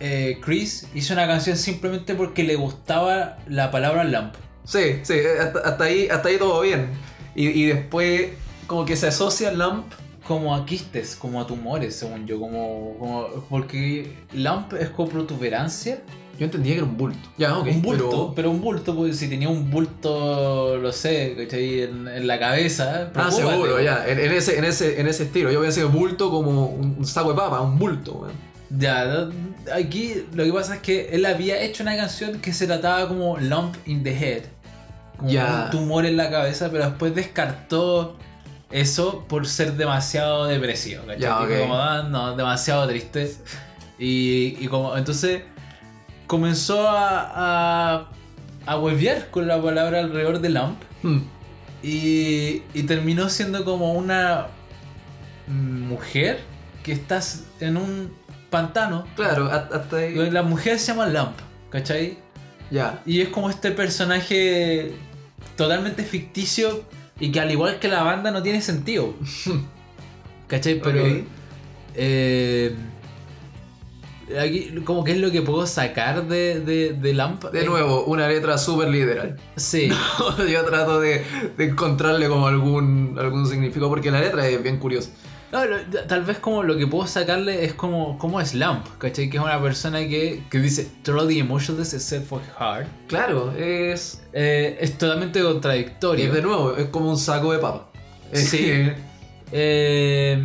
Speaker 2: eh, Chris hizo una canción simplemente porque le gustaba la palabra lamp.
Speaker 3: Sí, sí, hasta, hasta ahí, hasta ahí todo bien. Y, y después, como que se asocia Lamp.
Speaker 2: Como a quistes, como a tumores, según yo, como, como porque lamp es como protuberancia,
Speaker 3: Yo entendía que era un bulto. Ya, ok.
Speaker 2: un bulto,
Speaker 3: pero-
Speaker 2: pero... un bulto, pues si tenía un bulto, lo sé, ¿cachai? En, en la cabeza.
Speaker 3: Ah, seguro, ya. En, en ese, en, ese, en ese estilo. Yo pensé bulto como un, un saco de papa, un bulto, weón.
Speaker 2: Ya, aquí lo que pasa es que él había hecho una canción que se trataba como Lump in the Head. Como
Speaker 3: Ya.
Speaker 2: un tumor en la cabeza, pero después descartó eso por ser demasiado depresivo. ¿cachai?
Speaker 3: Ya,
Speaker 2: Dijo
Speaker 3: ok.
Speaker 2: como, "Ah, no, demasiado triste. Y, y como, entonces comenzó a, a, a huevear con la palabra alrededor de Lump.
Speaker 3: Hmm.
Speaker 2: Y, y terminó siendo como una mujer que estás en un pantano.
Speaker 3: Claro, ha- hasta ahí.
Speaker 2: La mujer se llama Lamp, ¿cachai?
Speaker 3: Ya.
Speaker 2: Y es como este personaje totalmente ficticio y que al igual que la banda no tiene sentido. ¿Cachai? Pero... Eh, aquí como que es lo que puedo sacar de, de, de Lamp.
Speaker 3: De nuevo, una letra súper literal.
Speaker 2: Sí.
Speaker 3: Yo trato de, de encontrarle como algún, algún significado porque la letra es bien curiosa.
Speaker 2: No, lo- tal vez como lo que puedo sacarle es como, como es Lamp, ¿cachai? Que es una persona que, que dice totally emotionless except for hard.
Speaker 3: Claro, es.
Speaker 2: Eh, es totalmente
Speaker 3: Y
Speaker 2: contradictorio.
Speaker 3: de nuevo, es como un saco de papa.
Speaker 2: Sí. Eh,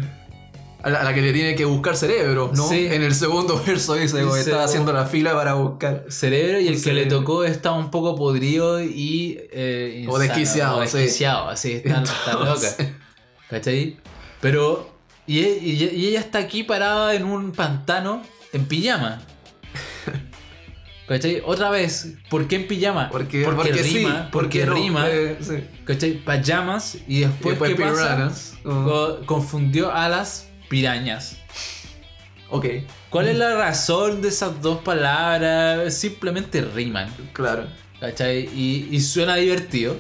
Speaker 3: A la, a la que le tiene que buscar cerebro, ¿no?
Speaker 2: Sí.
Speaker 3: En el segundo verso dice,
Speaker 2: Dice,
Speaker 3: estaba haciendo la fila para buscar.
Speaker 2: cerebro y el que le tocó está un poco podrido y. eh,
Speaker 3: O desquiciado,
Speaker 2: o
Speaker 3: sí.
Speaker 2: desquiciado, así, está, loca. ¿Cachai? Pero. Y, e- y- y ella está aquí parada en un pantano en pijama. ¿Cachai? Otra vez, ¿por qué en pijama?
Speaker 3: Porque,
Speaker 2: porque,
Speaker 3: porque sí,
Speaker 2: rima, porque
Speaker 3: no,
Speaker 2: rima,
Speaker 3: eh, sí.
Speaker 2: ¿cachai? Pajamas y después,
Speaker 3: después
Speaker 2: ¿qué pasa?
Speaker 3: Oh.
Speaker 2: Confundió a las pirañas.
Speaker 3: Ok,
Speaker 2: ¿Cuál es la razón de esas dos palabras? Simplemente riman,
Speaker 3: claro.
Speaker 2: ¿cachai? Y, y suena divertido.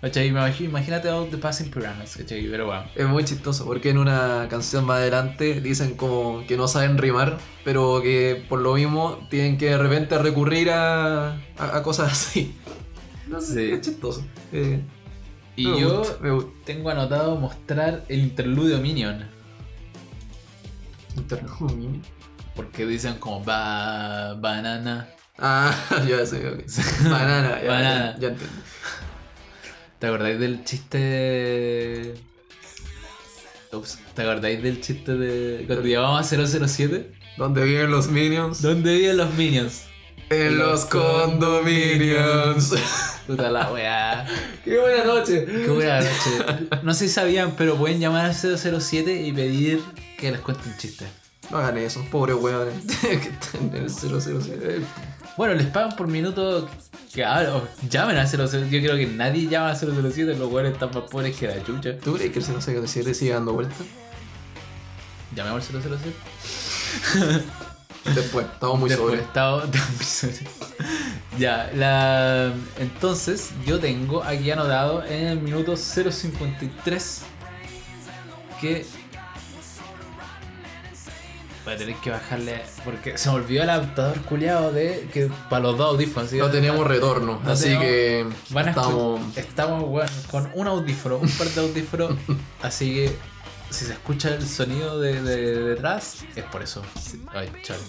Speaker 2: ¿Cachai? Imag- Imagínate all the passing pyramids, ¿cachai? Pero bueno.
Speaker 3: Es muy chistoso porque en una canción más adelante dicen como que no saben rimar, pero que por lo mismo tienen que de repente recurrir a, a, a cosas así. No sé,
Speaker 2: Sí.
Speaker 3: es chistoso. Eh,
Speaker 2: Y yo
Speaker 3: gusta, me gusta.
Speaker 2: tengo anotado mostrar el interludio Minion.
Speaker 3: Interludio.
Speaker 2: Porque dicen como ba, banana.
Speaker 3: Ah, ya sé, ok. Banana, ya,
Speaker 2: Banana.
Speaker 3: ya, entendí.
Speaker 2: ¿Te acordáis del chiste? Ups, ¿te acordáis del chiste de cuando llamamos a 007?
Speaker 3: ¿Dónde viven los minions?
Speaker 2: ¿Dónde viven los minions?
Speaker 3: En los condominios.
Speaker 2: Puta la weá.
Speaker 3: ¡Qué buena noche!
Speaker 2: Qué buena noche. No sé si sabían, pero pueden llamar al 007 y pedir que les cuente un chiste.
Speaker 3: No hagan eso, pobres weones que están en el 007.
Speaker 2: Bueno, les pagan por minuto que hablan. Llamen al 007. Yo creo que nadie llama al 007. Los weones están más pobres que la chucha.
Speaker 3: ¿Tú crees que el 007 sigue dando vueltas?
Speaker 2: Llamemos al 007.
Speaker 3: Después, estamos muy
Speaker 2: Después,
Speaker 3: sobre.
Speaker 2: estaba- estaba muy sobre. ya, la. Entonces, yo tengo aquí anotado en el minuto 053 que. Voy a tener que bajarle. Porque se me olvidó el adaptador culiado de. que para los dos audífonos. ¿sí?
Speaker 3: No teníamos retorno,
Speaker 2: No
Speaker 3: así
Speaker 2: tenemos-
Speaker 3: que
Speaker 2: Van a
Speaker 3: estamos.
Speaker 2: estamos bueno, con un audífono, un par de audífonos. así que si se escucha el sonido de, de- de detrás, es por eso. Ay, chale.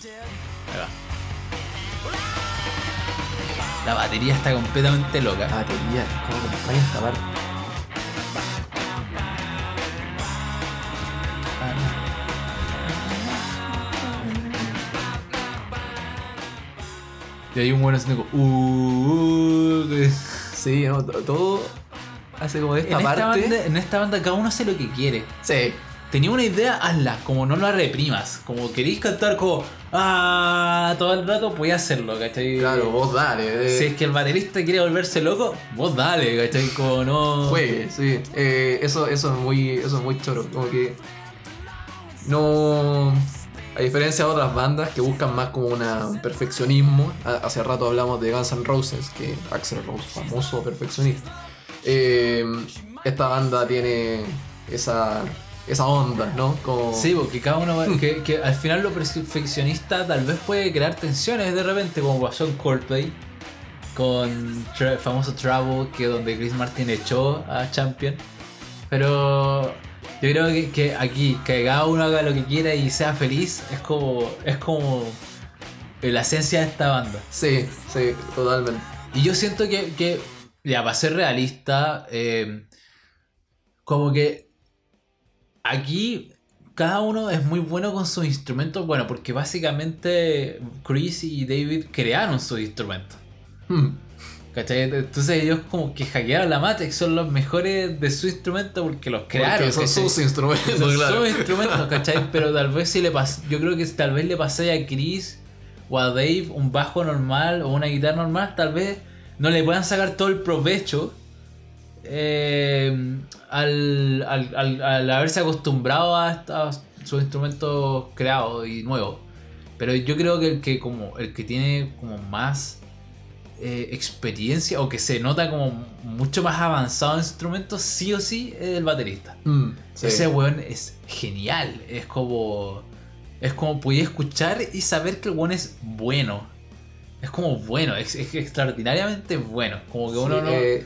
Speaker 2: Ahí va. La batería está completamente loca.
Speaker 3: Batería, ¿cómo acompaña esta parte?
Speaker 2: Y hay un buen haciendo como. "Uh, uh", que-
Speaker 3: Sí, no, to- todo hace como de esta
Speaker 2: en, esta
Speaker 3: parte.
Speaker 2: banda, en esta banda cada uno hace lo que quiere.
Speaker 3: Sí,
Speaker 2: Tenía una idea, hazla, como no la reprimas. Como queréis cantar como ah todo el rato, podía hacerlo, ¿cachai?
Speaker 3: claro, vos dale. eh,
Speaker 2: Si es que el baterista quiere volverse loco, vos dale, ¿cachai? Como no.
Speaker 3: Juegue, sí. Eh, eso, eso es muy. Eso es muy choro. Como que. No. A diferencia de otras bandas que buscan más como una, un perfeccionismo. ha- Hace rato hablamos de Guns N' Roses, que Axel Rose, famoso perfeccionista. Eh, esta banda tiene esa, esa onda, ¿no? Como,
Speaker 2: Sí, porque cada uno. que, que al final lo perfeccionista tal vez puede crear tensiones de repente, como pasó en Coldplay. Con el famoso Trouble, que donde Chris Martin echó a Champion. Pero yo creo que, que aquí, que cada uno haga lo que quiera y sea feliz, es como. es como la esencia de esta banda.
Speaker 3: Sí, sí, totalmente.
Speaker 2: Y yo siento que, que ya, para ser realista, eh, como que aquí cada uno es muy bueno con sus instrumentos, bueno, porque básicamente Chris y David crearon sus instrumentos.
Speaker 3: Hmm.
Speaker 2: ¿Cachai? Entonces ellos como que hackearon la Matrix, son los mejores de su instrumento porque los crearon.
Speaker 3: Porque son
Speaker 2: ¿cachai?
Speaker 3: sus instrumentos,
Speaker 2: Son
Speaker 3: claro.
Speaker 2: sus instrumentos, ¿cachai? Pero tal vez si le pas yo creo que tal vez le pasé a Chris o a Dave un bajo normal o una guitarra normal, tal vez no le puedan sacar todo el provecho eh, al, al, al- al haberse acostumbrado a, a sus instrumentos creados y nuevos. Pero yo creo que el que como el que tiene como más eh, experiencia o que se nota como mucho más avanzado en instrumentos, sí o sí es el baterista.
Speaker 3: Sí.
Speaker 2: Ese weón es genial. Es como. Es como podía escuchar y saber que el weón es bueno. Es como bueno, es, es extraordinariamente bueno. Como que uno
Speaker 3: Sí,
Speaker 2: no.
Speaker 3: eh,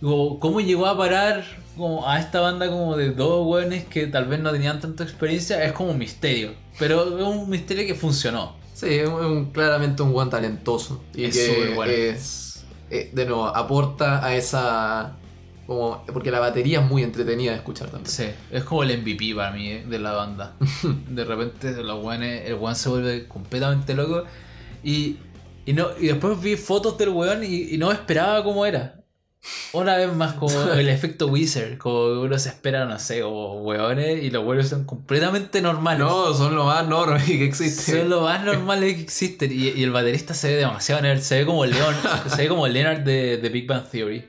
Speaker 2: como, ¿Cómo llegó a parar como a esta banda como de dos weones que tal vez no tenían tanta experiencia? Es como un misterio. Pero es un misterio que funcionó.
Speaker 3: Sí, es un- un- claramente un buen talentoso. Y
Speaker 2: Es
Speaker 3: que
Speaker 2: súper bueno.
Speaker 3: es. eh, de nuevo, aporta a esa. Como, porque la batería es muy entretenida de escuchar también.
Speaker 2: Sí, es como el MVP para mí eh, de la banda. De repente los weones- el weón se vuelve completamente loco. Y, y, no, y después vi fotos del weón y, y no esperaba cómo era. Una vez más como el efecto Wizard, como uno se espera, no sé, como weones y los weones son completamente normales.
Speaker 3: No, son lo más normal que existe.
Speaker 2: Son lo más normales que existen. Y, y el baterista se ve demasiado nerd. Se ve como Leon. se ve como Leonard de, de Big Bang Theory.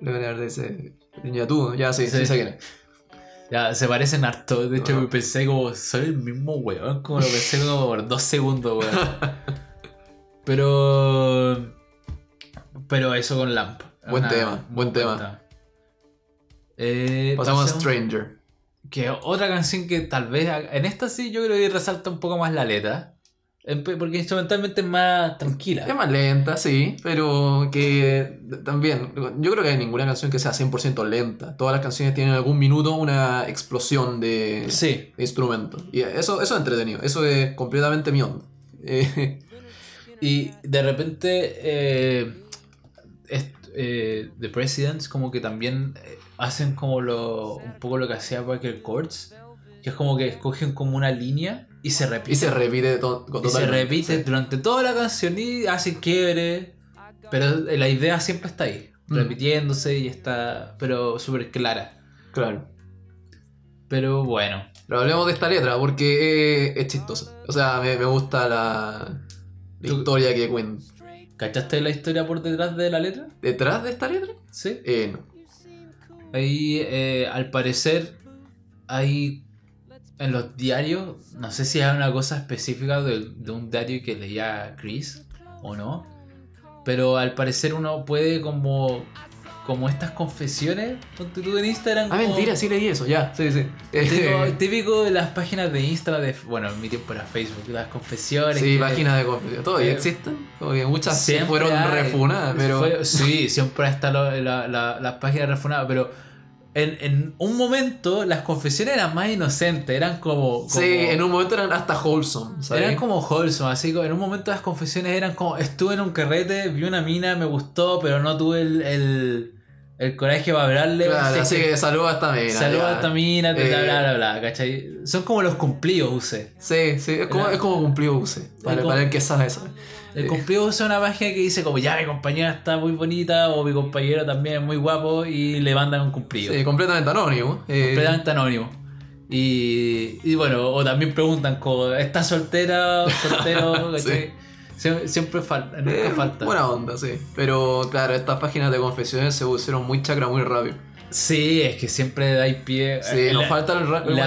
Speaker 3: Leonardo ese. Niña tú, ya sí, sí,
Speaker 2: Sí.
Speaker 3: sé quién es.
Speaker 2: Ya, se parecen harto. De hecho,
Speaker 3: Ah.
Speaker 2: pensé como, soy el mismo weón. Como lo pensé como por dos segundos, weón. Pero. Pero eso con Lamp.
Speaker 3: Buen tema, buen tema.
Speaker 2: Eh,
Speaker 3: Pasamos a Stranger.
Speaker 2: Que otra canción que tal vez. En esta sí yo creo que resalta un poco más la letra. Porque instrumentalmente es más tranquila.
Speaker 3: Es más lenta, sí, pero que también, yo creo que hay ninguna canción que sea 100% lenta. Todas las canciones tienen en algún minuto una explosión de,
Speaker 2: Sí.
Speaker 3: de instrumentos. Y eso, eso es entretenido, eso es completamente mi onda. Eh,
Speaker 2: Y de repente, eh, eh, The Presidents como que también eh, hacen como lo, un poco lo que hacía Michael Courts, que es como que escogen como una línea y se repite.
Speaker 3: y se repite to-
Speaker 2: Y se
Speaker 3: totalmente,
Speaker 2: repite
Speaker 3: sí.
Speaker 2: durante toda la canción y hacen quiebre, pero la idea siempre está ahí,
Speaker 3: Mm.
Speaker 2: repitiéndose y está, pero súper clara.
Speaker 3: Claro.
Speaker 2: Pero bueno,
Speaker 3: Pero hablemos de esta letra porque es chistosa. O sea, me, me gusta la, historia que cuenta.
Speaker 2: ¿cachaste la historia por detrás de la letra?
Speaker 3: ¿Detrás de esta letra?
Speaker 2: Sí.
Speaker 3: Eh, no.
Speaker 2: Ahí, eh, al parecer, hay en los diarios, no sé si es una cosa específica de, de un diario que leía Chris o no, pero al parecer uno puede como como estas confesiones, ponte tú en Instagram.
Speaker 3: Ah,
Speaker 2: como-
Speaker 3: mentira, sí leí eso, ya, sí, sí.
Speaker 2: Típico, típico de las páginas de Instagram, de, bueno, en mi tiempo era Facebook, las confesiones.
Speaker 3: Sí, páginas de confesión. Todavía
Speaker 2: Eh,
Speaker 3: existen. Como que muchas se fueron
Speaker 2: hay-
Speaker 3: refunadas, pero.
Speaker 2: fue- sí, siempre están lo- la- la- las páginas refunadas, pero en, en un momento las confesiones eran más inocentes, eran como...
Speaker 3: Sí, en un momento eran hasta wholesome, ¿sabes?
Speaker 2: Eran como wholesome, así como en un momento las confesiones eran como, estuve en un carrete, vi una mina, me gustó, pero no tuve el, el, el coraje para hablarle.
Speaker 3: Claro,
Speaker 2: así que
Speaker 3: que saludos a esta mina.
Speaker 2: Saludos
Speaker 3: ya.
Speaker 2: a esta mina, bla,
Speaker 3: Eh,
Speaker 2: bla, bla, bla, ¿cachai? Son como los cumplidos, use.
Speaker 3: Sí, sí, es como, es como cumplido use. Para,
Speaker 2: como-
Speaker 3: para el que sabe eso.
Speaker 2: El
Speaker 3: Eh.
Speaker 2: cumplido usa una página que dice como, ya mi compañera está muy bonita, o mi compañero también es muy guapo, y le mandan un cumplido.
Speaker 3: Sí, completamente anónimo. eh,
Speaker 2: completamente anónimo. Y, y bueno, o también preguntan como, ¿estás soltera o soltero? ¿cachai? Sie- Siempre falta, nunca
Speaker 3: eh,
Speaker 2: falta.
Speaker 3: Buena onda, sí. Pero claro, estas páginas de confesiones se pusieron muy chacra muy rápido.
Speaker 2: Sí, es que siempre da pie.
Speaker 3: Sí,
Speaker 2: eh,
Speaker 3: nos
Speaker 2: la-
Speaker 3: falta el, el
Speaker 2: la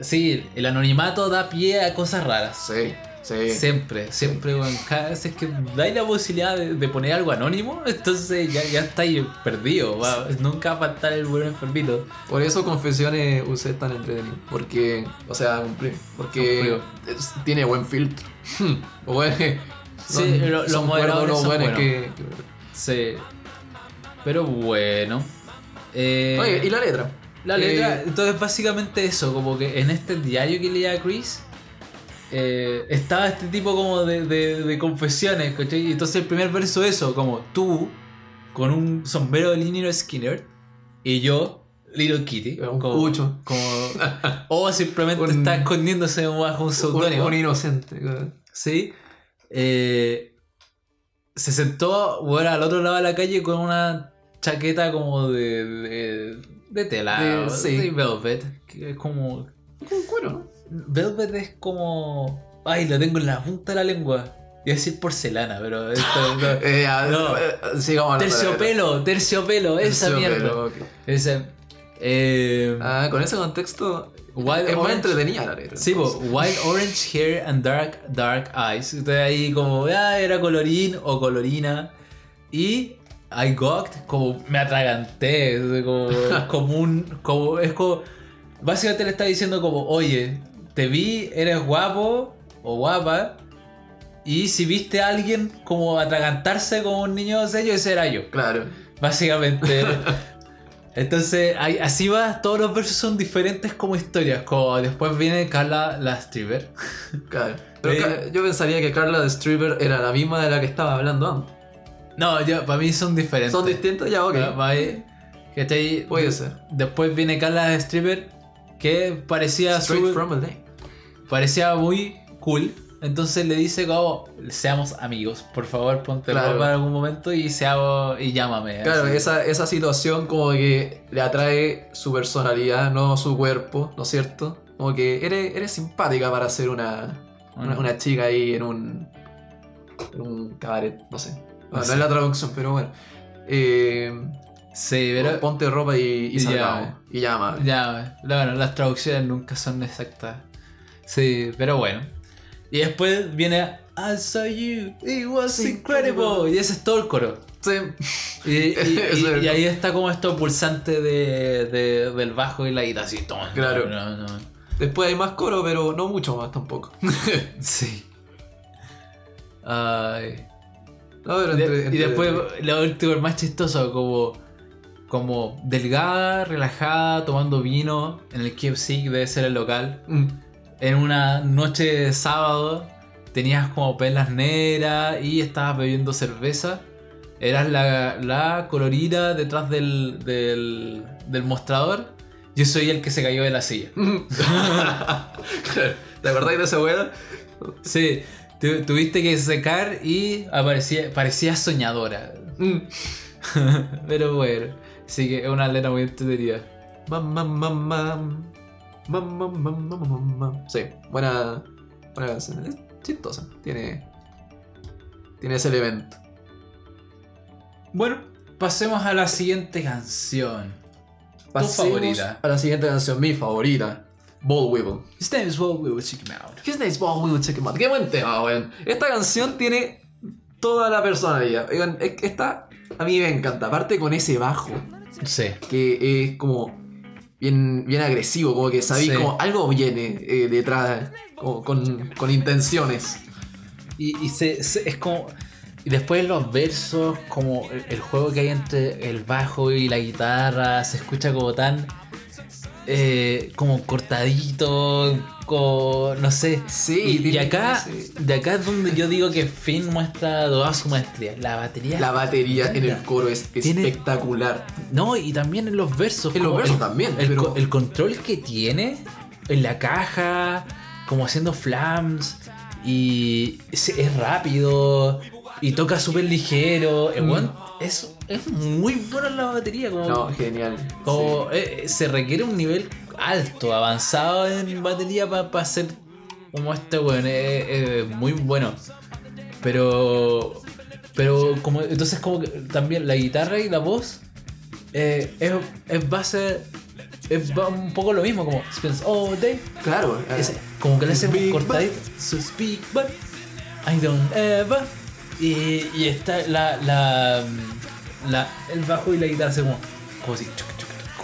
Speaker 2: sí, el anonimato da pie a cosas raras.
Speaker 3: Sí, sí.
Speaker 2: Siempre, siempre, weón. Cada vez es que dais la posibilidad de, de poner algo anónimo, entonces ya, ya estáis perdido. va. Nunca va a faltar el buen enfermito.
Speaker 3: Por eso confesiones usé tan entretenido. Porque, o sea. Porque es- tiene buen filtro. bueno,
Speaker 2: Sí, lo- los moderadores son
Speaker 3: buenos
Speaker 2: buenos.
Speaker 3: que, que-
Speaker 2: Sí. Pero bueno. Eh,
Speaker 3: Oye, ¿y la letra?
Speaker 2: La letra,
Speaker 3: Eh,
Speaker 2: entonces básicamente eso, como que en este diario que leía Chris, eh, estaba este tipo como de, de- de confesiones, ¿cachai? Y entonces el primer verso eso, como tú, con un sombrero de Liniero Skinner, y yo, Little Kitty,
Speaker 3: Un
Speaker 2: como, o simplemente
Speaker 3: Un-
Speaker 2: está escondiéndose bajo un
Speaker 3: un,
Speaker 2: seudónimo.
Speaker 3: un inocente.
Speaker 2: ¿sí? Eh, se sentó, bueno, al otro lado de la calle con una chaqueta como de, de, de tela,
Speaker 3: De-
Speaker 2: o
Speaker 3: sí.
Speaker 2: de velvet, que es como...
Speaker 3: Como un cuero, ¿no?
Speaker 2: Velvet es como... Ay, lo tengo en la punta de la lengua. Iba a decir porcelana, pero esto no.
Speaker 3: Eh,
Speaker 2: No.
Speaker 3: eh.
Speaker 2: Terciopelo, terciopelo, esa
Speaker 3: Terciopelo,
Speaker 2: mierda. Ese... Eh,
Speaker 3: Ah, con ese contexto
Speaker 2: Wild
Speaker 3: es más
Speaker 2: Orange-
Speaker 3: entretenida la letra.
Speaker 2: Sí,
Speaker 3: entonces.
Speaker 2: Wild Orange Hair and Dark Dark Eyes. Entonces ahí como, ah, era colorín o colorina. Y I gogged, como me atraganté. Como, como un. Como, es como. Básicamente le está diciendo como, oye, te vi, eres guapo o guapa. Y si viste a alguien como atragantarse como un niño sello, ese era yo.
Speaker 3: Claro.
Speaker 2: Básicamente. Entonces, ahí- así va, todos los versos son diferentes como historias. Como después viene Carla la stripper.
Speaker 3: Claro. Pero
Speaker 2: Eh,
Speaker 3: yo pensaría que Carla de Stripper era la misma de la que estaba hablando antes.
Speaker 2: No, yo, para mí son diferentes.
Speaker 3: ¿Son distintos? Ya, ok.
Speaker 2: Pa- pa' ahí.
Speaker 3: Puede ser.
Speaker 2: Después viene Carla la stripper, que parecía,
Speaker 3: Straight
Speaker 2: su-
Speaker 3: from LA.
Speaker 2: Parecía muy cool. Entonces le dice como, seamos amigos, por favor ponte
Speaker 3: Claro.
Speaker 2: ropa en algún momento y seamos, y llámame.
Speaker 3: Claro,
Speaker 2: así.
Speaker 3: esa, esa situación como que le atrae su personalidad, no su cuerpo, ¿no es cierto? Como que eres, eres simpática para ser una, una, una chica ahí en un, en un cabaret, no sé. No, no es la traducción, pero bueno. Eh,
Speaker 2: Sí, pero...
Speaker 3: ponte ropa y, y. Y llama.
Speaker 2: Ya, bueno, las traducciones nunca son exactas. Sí, pero bueno. Y después viene I saw you, it was incredible. Y ese es todo el coro.
Speaker 3: Sí.
Speaker 2: Y, y-
Speaker 3: Eso
Speaker 2: y-
Speaker 3: es.
Speaker 2: y ahí está como esto pulsante de, de- del bajo y la guitarra así.
Speaker 3: Claro.
Speaker 2: No, no.
Speaker 3: Después hay más coro, pero no mucho más tampoco.
Speaker 2: Sí. Ay.
Speaker 3: No, pero
Speaker 2: De-
Speaker 3: entre-
Speaker 2: y
Speaker 3: entre-
Speaker 2: después lo último, el más chistoso, como, como delgada, relajada, tomando vino en el KFC, que debe ser el local.
Speaker 3: Mm.
Speaker 2: En una noche de sábado tenías como pelas negras y estabas bebiendo cerveza. Eras la, la colorida detrás del, del, del mostrador. Yo soy el que se cayó de la silla.
Speaker 3: ¿Te acordás de esa weá?
Speaker 2: Sí, tu- tuviste que secar y aparecía, parecía soñadora.
Speaker 3: Mm.
Speaker 2: Pero bueno, sí que es una letra muy entretenida.
Speaker 3: Mam, mam, mam, mam. Sí, buena, buena canción. Es chistosa. Tiene, tiene ese elemento.
Speaker 2: Bueno, pasemos a la siguiente canción.
Speaker 3: Pasemos
Speaker 2: favorita?
Speaker 3: A la siguiente canción, mi favorita. Ball Weevil.
Speaker 2: His name is What We Will Check Him Out.
Speaker 3: His name is Ball Weevil, check him out. Qué buen tema, weón. Esta canción tiene toda la personalidad. Es- esta a mí me encanta. Aparte con ese bajo,
Speaker 2: Sí.
Speaker 3: que es como bien, bien agresivo, como que sabéis
Speaker 2: Sí.
Speaker 3: como algo viene eh, detrás, como con, con intenciones.
Speaker 2: Y, y se, se- es como. Y después los versos, como el, el juego que hay entre el bajo y la guitarra, se escucha como tan. eh, como cortadito, no sé.
Speaker 3: Sí,
Speaker 2: y, acá, de acá es donde yo digo que Finn muestra toda su maestría. La batería.
Speaker 3: La batería en el coro es
Speaker 2: Tiene-
Speaker 3: espectacular.
Speaker 2: No, y también en los versos.
Speaker 3: En los versos
Speaker 2: el-
Speaker 3: también,
Speaker 2: El,
Speaker 3: pero-
Speaker 2: el control que tiene en la caja, como haciendo flams, y es, es rápido, y toca súper ligero. El
Speaker 3: Mm.
Speaker 2: es, es muy bueno en la batería. Como,
Speaker 3: No, genial.
Speaker 2: como, eh, se requiere un nivel alto, avanzado en batería para hacer como este weón. Es, es muy bueno. Pero. Pero como. Entonces como que también la guitarra y la voz. eh, es, es base. Es un poco lo mismo, como spends all day.
Speaker 3: Claro. eh,
Speaker 2: como que le hace
Speaker 3: Big
Speaker 2: un cortadito. So speak, but I don't ever. Y, y está la, la, la. El bajo y la guitarra hace como. Como así. chuc,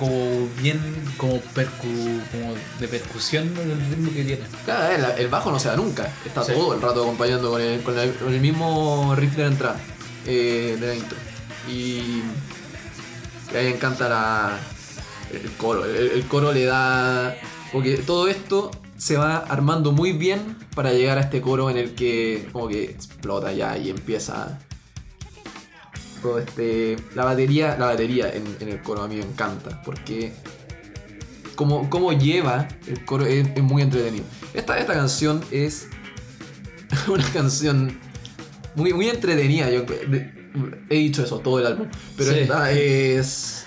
Speaker 2: Como bien. Como percu. Como de percusión el ritmo que tiene.
Speaker 3: Claro, el, el bajo no se da nunca. Está
Speaker 2: Sí.
Speaker 3: todo el rato acompañando con el, con el- con el mismo riff de la entrada eh, de la intro. Y, y a mí me encanta la, el coro. El, el coro le da. Porque todo esto se va armando muy bien para llegar a este coro en el que como que explota ya y empieza todo este la batería la batería en, en el coro a mí me encanta porque como, como lleva el coro es, es muy entretenido. Esta, esta canción es una canción muy, muy entretenida. Yo he dicho eso todo el álbum, pero
Speaker 2: Sí.
Speaker 3: esta es.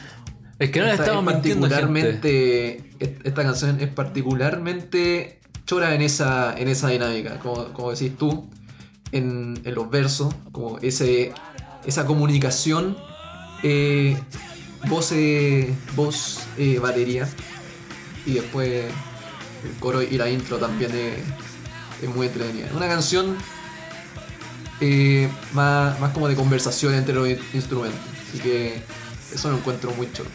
Speaker 2: Es que no
Speaker 3: esta
Speaker 2: estamos
Speaker 3: es
Speaker 2: gente.
Speaker 3: particularmente. est- Esta canción es particularmente chora en esa, en esa dinámica. Como, como decís tú, en, en los versos, como ese, esa comunicación. eh, voz, eh, voz eh, batería y después el coro y la intro también es, muy entretenida. Una canción eh, más, más como de conversación entre los in- instrumentos. Así que eso lo encuentro muy chulo.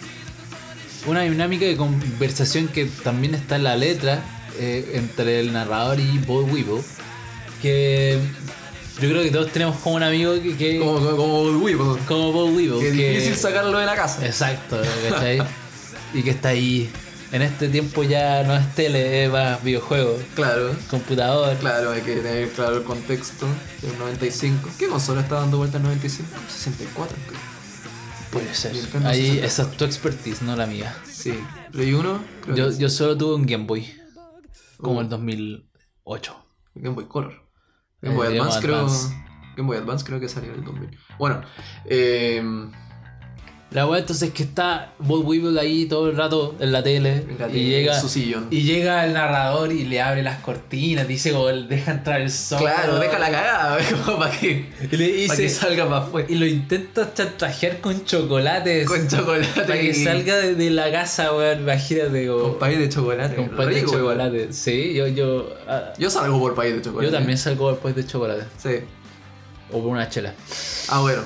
Speaker 2: Una dinámica de conversación que también está en la letra eh, entre el narrador y Bob Weevil. Que yo creo que todos tenemos como un amigo que. que-
Speaker 3: Como, como, como el Weevil,
Speaker 2: como Bob Weevil.
Speaker 3: que es difícil sacarlo de la casa.
Speaker 2: Exacto, ¿cachai? y que está ahí. En este tiempo ya no es tele, es más videojuego,
Speaker 3: Claro,
Speaker 2: computador.
Speaker 3: claro, hay que tener claro el contexto del 95. ¿Qué consola está dando vuelta en 95? 64, creo.
Speaker 2: Puede ser.
Speaker 3: El
Speaker 2: Ahí
Speaker 3: 64.
Speaker 2: esa es tu expertise, no la mía.
Speaker 3: Sí, Play 1, creo
Speaker 2: Yo,
Speaker 3: que
Speaker 2: yo solo tuve un Game Boy. Como
Speaker 3: Uh.
Speaker 2: el 2008.
Speaker 3: Game Boy Color.
Speaker 2: Eh,
Speaker 3: Game Boy
Speaker 2: Game
Speaker 3: Advance, creo. Game Boy Advance creo que salió en el 2000. Bueno, eh,
Speaker 2: La weá entonces es que está Bob Weevil ahí todo el rato en la tele.
Speaker 3: en la
Speaker 2: y llega.
Speaker 3: en su sillón.
Speaker 2: Y llega el narrador y le abre las cortinas, dice como deja entrar el sol.
Speaker 3: Claro, deja la cagada, como para que,
Speaker 2: Y le
Speaker 3: para
Speaker 2: dice.
Speaker 3: que salga para afuera.
Speaker 2: Y lo intenta chantajear con chocolates.
Speaker 3: Con chocolate.
Speaker 2: Para que salga de, de la casa, weón. Imagínate, como.
Speaker 3: Con país de chocolate.
Speaker 2: Con pay de chocolate. Sí, yo, yo. ah,
Speaker 3: Yo salgo por país de chocolate.
Speaker 2: yo también salgo después de chocolate.
Speaker 3: Sí.
Speaker 2: O por una chela.
Speaker 3: Ah, bueno.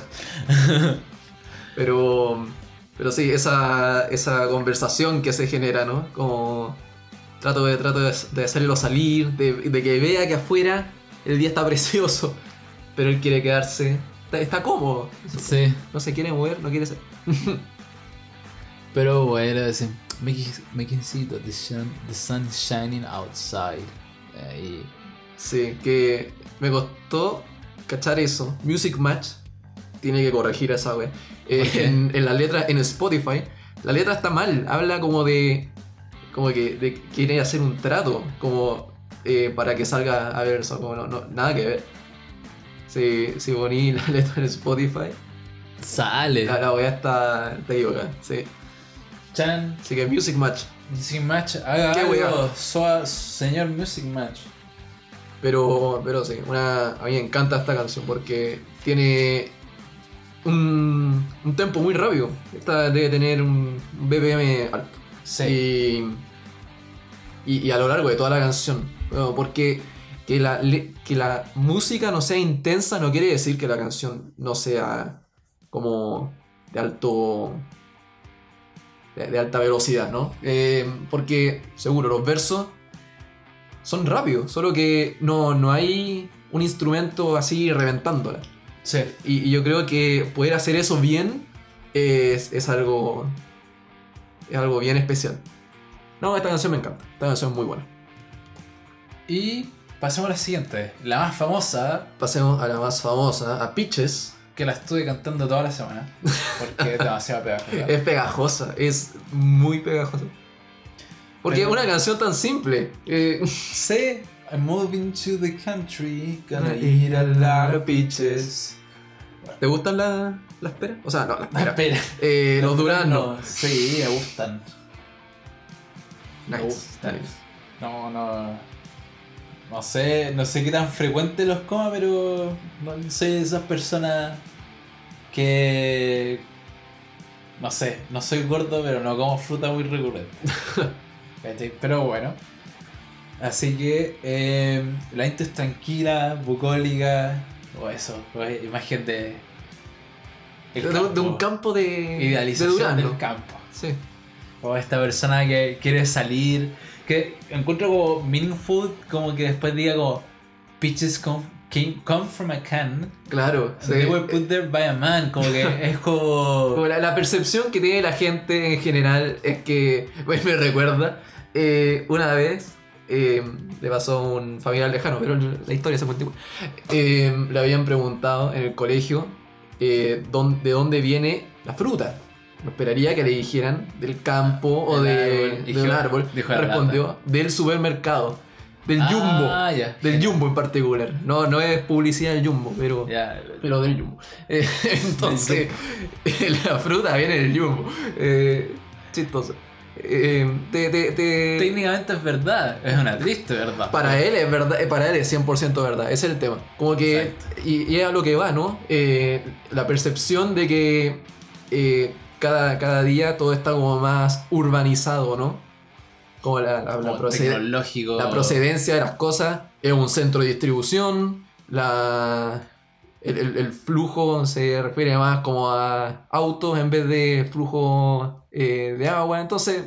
Speaker 3: pero. Pero sí, esa, esa conversación que se genera, ¿no? Como. Trato de, trato de, de hacerlo salir, de, de que vea que afuera el día está precioso, pero él quiere quedarse. Está, está cómodo.
Speaker 2: Sí.
Speaker 3: No se quiere mover, no quiere ser.
Speaker 2: Pero bueno, así. Making, making see that the sun, the sun is shining outside. Ahí.
Speaker 3: Sí, que me costó cachar eso. Music Match tiene que corregir esa wea. Eh, en, en la letra, en Spotify, la letra está mal. Habla como de. Como que de, quiere hacer un trato. Como eh, para que salga a ver eso. Como no, no- nada que ver. Si, si poní la letra en Spotify,
Speaker 2: Sale.
Speaker 3: la, la wea está, está equivocada. Sí.
Speaker 2: Chan.
Speaker 3: Así que Music Match.
Speaker 2: Music Match. Haga
Speaker 3: Qué
Speaker 2: algo. Soa- señor Music Match.
Speaker 3: Pero, pero sí, una, a mí me encanta esta canción porque tiene un, un tempo muy rápido. Esta debe tener un BPM alto.
Speaker 2: Sí.
Speaker 3: Y, y, a lo largo de toda la canción. Bueno, porque que la, que la música no sea intensa no quiere decir que la canción no sea como de alto. de, de alta velocidad, ¿no? Eh, porque, seguro, los versos son rápidos, solo que no, no hay un instrumento así reventándola.
Speaker 2: Sí.
Speaker 3: Y, y yo creo que poder hacer eso bien es, es algo. es algo bien especial. No, esta canción me encanta. Esta canción es muy buena.
Speaker 2: Y pasemos a la siguiente, la más famosa,
Speaker 3: Pasemos a la más famosa, a Pitches.
Speaker 2: que la estuve cantando toda la semana, porque es demasiado pegajosa.
Speaker 3: Es pegajosa, es muy pegajosa. Porque es una canción tan simple. eh,
Speaker 2: Sí, I'm moving to the country, gonna eat a lot of peaches.
Speaker 3: ¿Te gustan la- las peras? O sea, no, las peras.
Speaker 2: Espera.
Speaker 3: Eh, los duraznos.
Speaker 2: No, Sí, me gustan. Me
Speaker 3: Nice,
Speaker 2: gustan.
Speaker 3: nice.
Speaker 2: No, no. No sé, no sé qué tan frecuente los coma, pero no soy de esas personas que. No sé, no soy gordo, pero no como fruta muy recurrente. ¿Cachai? pero bueno. Así que eh, la intro es tranquila, bucólica, o eso, o imagen de. el
Speaker 3: De, de un campo de, de
Speaker 2: Idealización del campo.
Speaker 3: Sí.
Speaker 2: O esta persona que quiere salir. Que encuentro como meaningful, como que después diga como Peaches come, came, come from a can.
Speaker 3: Claro. sí.
Speaker 2: They were put there by a man. Como que es como.
Speaker 3: Como la, la percepción que tiene la gente en general es que, pues, me recuerda, eh, una vez eh, le pasó a un familiar lejano, pero la historia se igual. Eh, le habían preguntado en el colegio eh, de dónde viene la fruta. No esperaría que le dijeran del campo o
Speaker 2: Del
Speaker 3: de,
Speaker 2: árbol.
Speaker 3: de
Speaker 2: Dijo-
Speaker 3: un árbol. Respondió del supermercado, del jumbo.
Speaker 2: Ah, ya.
Speaker 3: Del jumbo en particular. No, no es publicidad del jumbo, pero pero del Jumbo. Entonces, la fruta viene del Jumbo. Eh, chistoso. Eh, te- te- te-
Speaker 2: Técnicamente es verdad. Es una triste verdad.
Speaker 3: para él es verdad, eh, para él es 100% verdad, ese es el tema. Como que, y, y es a lo que va, ¿no? Eh, la percepción de que eh, cada, cada día todo está como más urbanizado, ¿no? Como la, la- la proced- la procedencia de las cosas es un centro de distribución, la, el, el- el flujo se refiere más como a autos en vez de flujo eh, de agua, entonces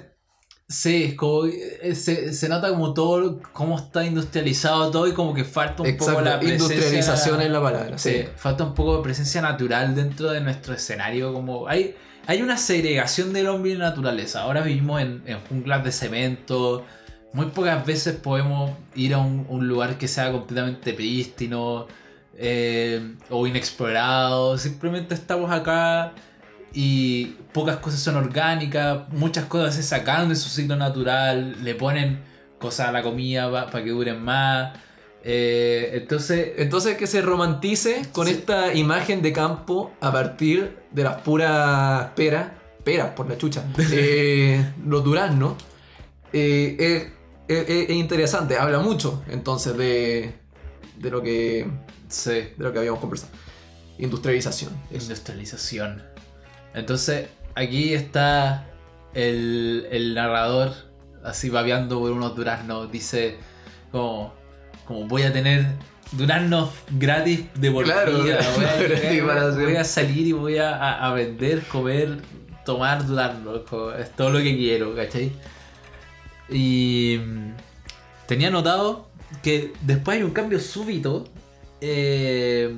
Speaker 2: Sí, es como eh, se, se nota como todo, cómo está industrializado todo y como que falta un poco la presencia...
Speaker 3: industrialización es la palabra.
Speaker 2: Sí,
Speaker 3: Sí.
Speaker 2: falta un poco de presencia natural dentro de nuestro escenario. Como hay, hay una segregación del hombre y la naturaleza. Ahora vivimos en, en junglas de cemento. Muy pocas veces podemos ir a un, un lugar que sea completamente prístino eh, o inexplorado. Simplemente estamos acá y pocas cosas son orgánicas. Muchas cosas se sacan de su ciclo natural. Le ponen cosas a la comida para que duren más. Eh, entonces,
Speaker 3: Entonces que se romantice con
Speaker 2: Sí.
Speaker 3: esta imagen de campo a partir de las puras peras, peras por la chucha, eh, los duraznos, eh, es interesante, habla mucho entonces de, de lo que
Speaker 2: sí.
Speaker 3: de lo que habíamos conversado. Industrialización.
Speaker 2: Industrialización. Entonces, aquí está el, el narrador, así babeando por unos duraznos. Dice, como, como voy a tener duraznos gratis de por
Speaker 3: Claro,
Speaker 2: vida. Voy a, voy salir y voy a, a- vender, comer, tomar duraznos. como, Es todo lo que quiero, ¿cachai? Y mm, tenía notado que después hay un cambio súbito. eh,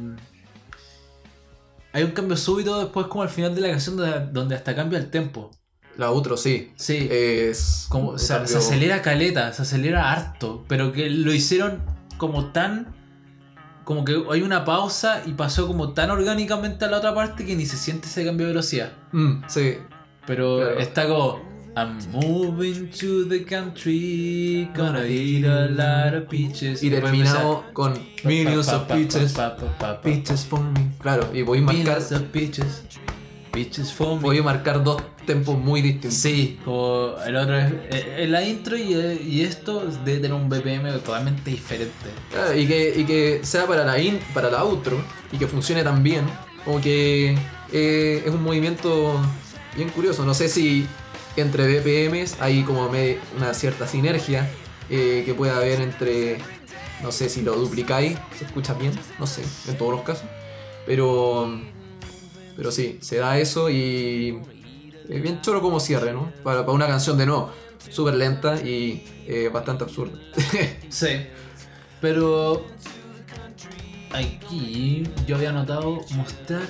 Speaker 2: hay un cambio súbito después como al final de la canción donde, donde hasta cambia el tempo.
Speaker 3: La otro sí.
Speaker 2: Sí.
Speaker 3: Es
Speaker 2: como
Speaker 3: un
Speaker 2: se,
Speaker 3: cambio-
Speaker 2: se acelera caleta, se acelera harto. Pero que lo hicieron como tan. Como que hay una pausa y pasó como tan orgánicamente a la otra parte que ni se siente ese cambio de velocidad.
Speaker 3: Mm, sí.
Speaker 2: Pero
Speaker 3: Claro.
Speaker 2: está como. I'm moving to the country, gonna eat a lot of peaches.
Speaker 3: Y
Speaker 2: empieza-
Speaker 3: con millions of peaches. Peaches for me. Claro, y voy a marcar,
Speaker 2: of peaches. Peaches for me.
Speaker 3: voy a marcar dos tempos muy distintos.
Speaker 2: Sí, como el otro es eh, eh, la intro y, eh, y esto debe tener un BPM totalmente diferente.
Speaker 3: Claro, y, que, y que sea para la, in, para la outro y que funcione tan bien, como que eh, es un movimiento bien curioso. No sé si entre BPMs hay como una cierta sinergia eh, que puede haber entre, no sé si lo duplicáis, se escucha bien, no sé, en todos los casos. Pero Pero sí, se da eso y es bien choro como cierre, ¿no? Para, para una canción de no, súper lenta y eh, bastante absurda.
Speaker 2: Sí. Pero aquí yo había anotado mostrar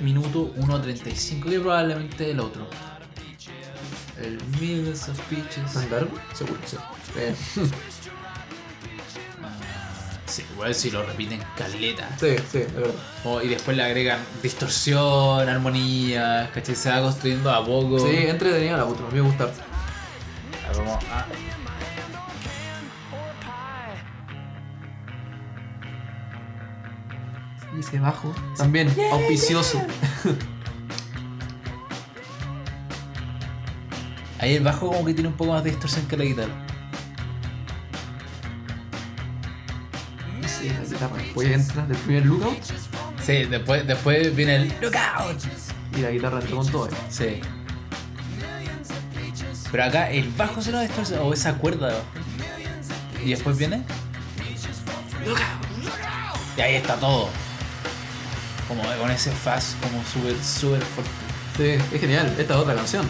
Speaker 2: minuto 1.35, que probablemente el otro. El Millions of Peaches.
Speaker 3: ¿Tan largo? Seguro, sí. Eh,
Speaker 2: Sí, igual si lo repiten caleta.
Speaker 3: sí, sí, es verdad.
Speaker 2: Como- y después le agregan distorsión, armonía, ¿cachai? Se va construyendo a poco.
Speaker 3: Sí, entretenida la puta, me gusta.
Speaker 2: A ver, vamos a-
Speaker 3: Y ese bajo también, auspicioso.
Speaker 2: Ahí el bajo como que tiene un poco más de distorsión que la guitarra.
Speaker 3: Sí, la guitarra. Después entra del primer lookout
Speaker 2: Sí, después, después viene el lookout.
Speaker 3: y la guitarra entra con todo. eh.
Speaker 2: Sí. Pero acá el bajo se lo distorsiona, o esa cuerda. Y después viene. Y ahí está todo. Como con ese fast, como súper, súper fuerte.
Speaker 3: Sí, es genial. Esta es otra canción.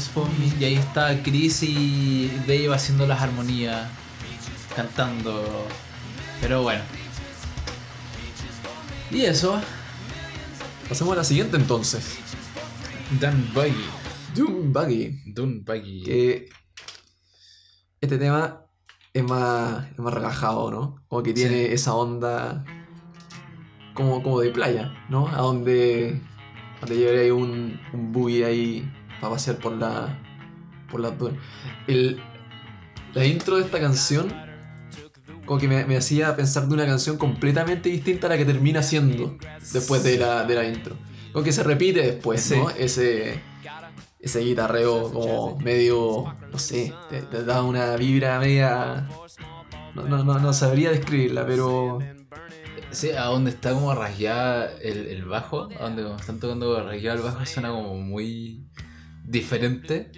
Speaker 2: Bitches for me. Y ahí está Chris y Dave haciendo las armonías, cantando. Pero bueno. Y eso,
Speaker 3: Pasemos a la siguiente entonces.
Speaker 2: Dan Buggy.
Speaker 3: Doom Buggy.
Speaker 2: Dun Buggy.
Speaker 3: Que este tema es más, es más relajado, ¿no? Como que tiene
Speaker 2: Sí.
Speaker 3: esa onda como, como de playa, ¿no? A donde, donde llevaría un, un buggy ahí para pasear por la por las dunas. El, la intro de esta canción como que me, me hacía pensar de una canción completamente distinta a la que termina siendo después de la, de la intro. Como que se repite después, ¿no?
Speaker 2: Sí.
Speaker 3: Ese, ese guitarreo como medio, no sé, te, te da una vibra media... No, no, no, no sabría describirla, pero...
Speaker 2: Sí, a donde está como rasgueada el, el bajo, a donde como están tocando rasgueado el bajo suena como muy diferente,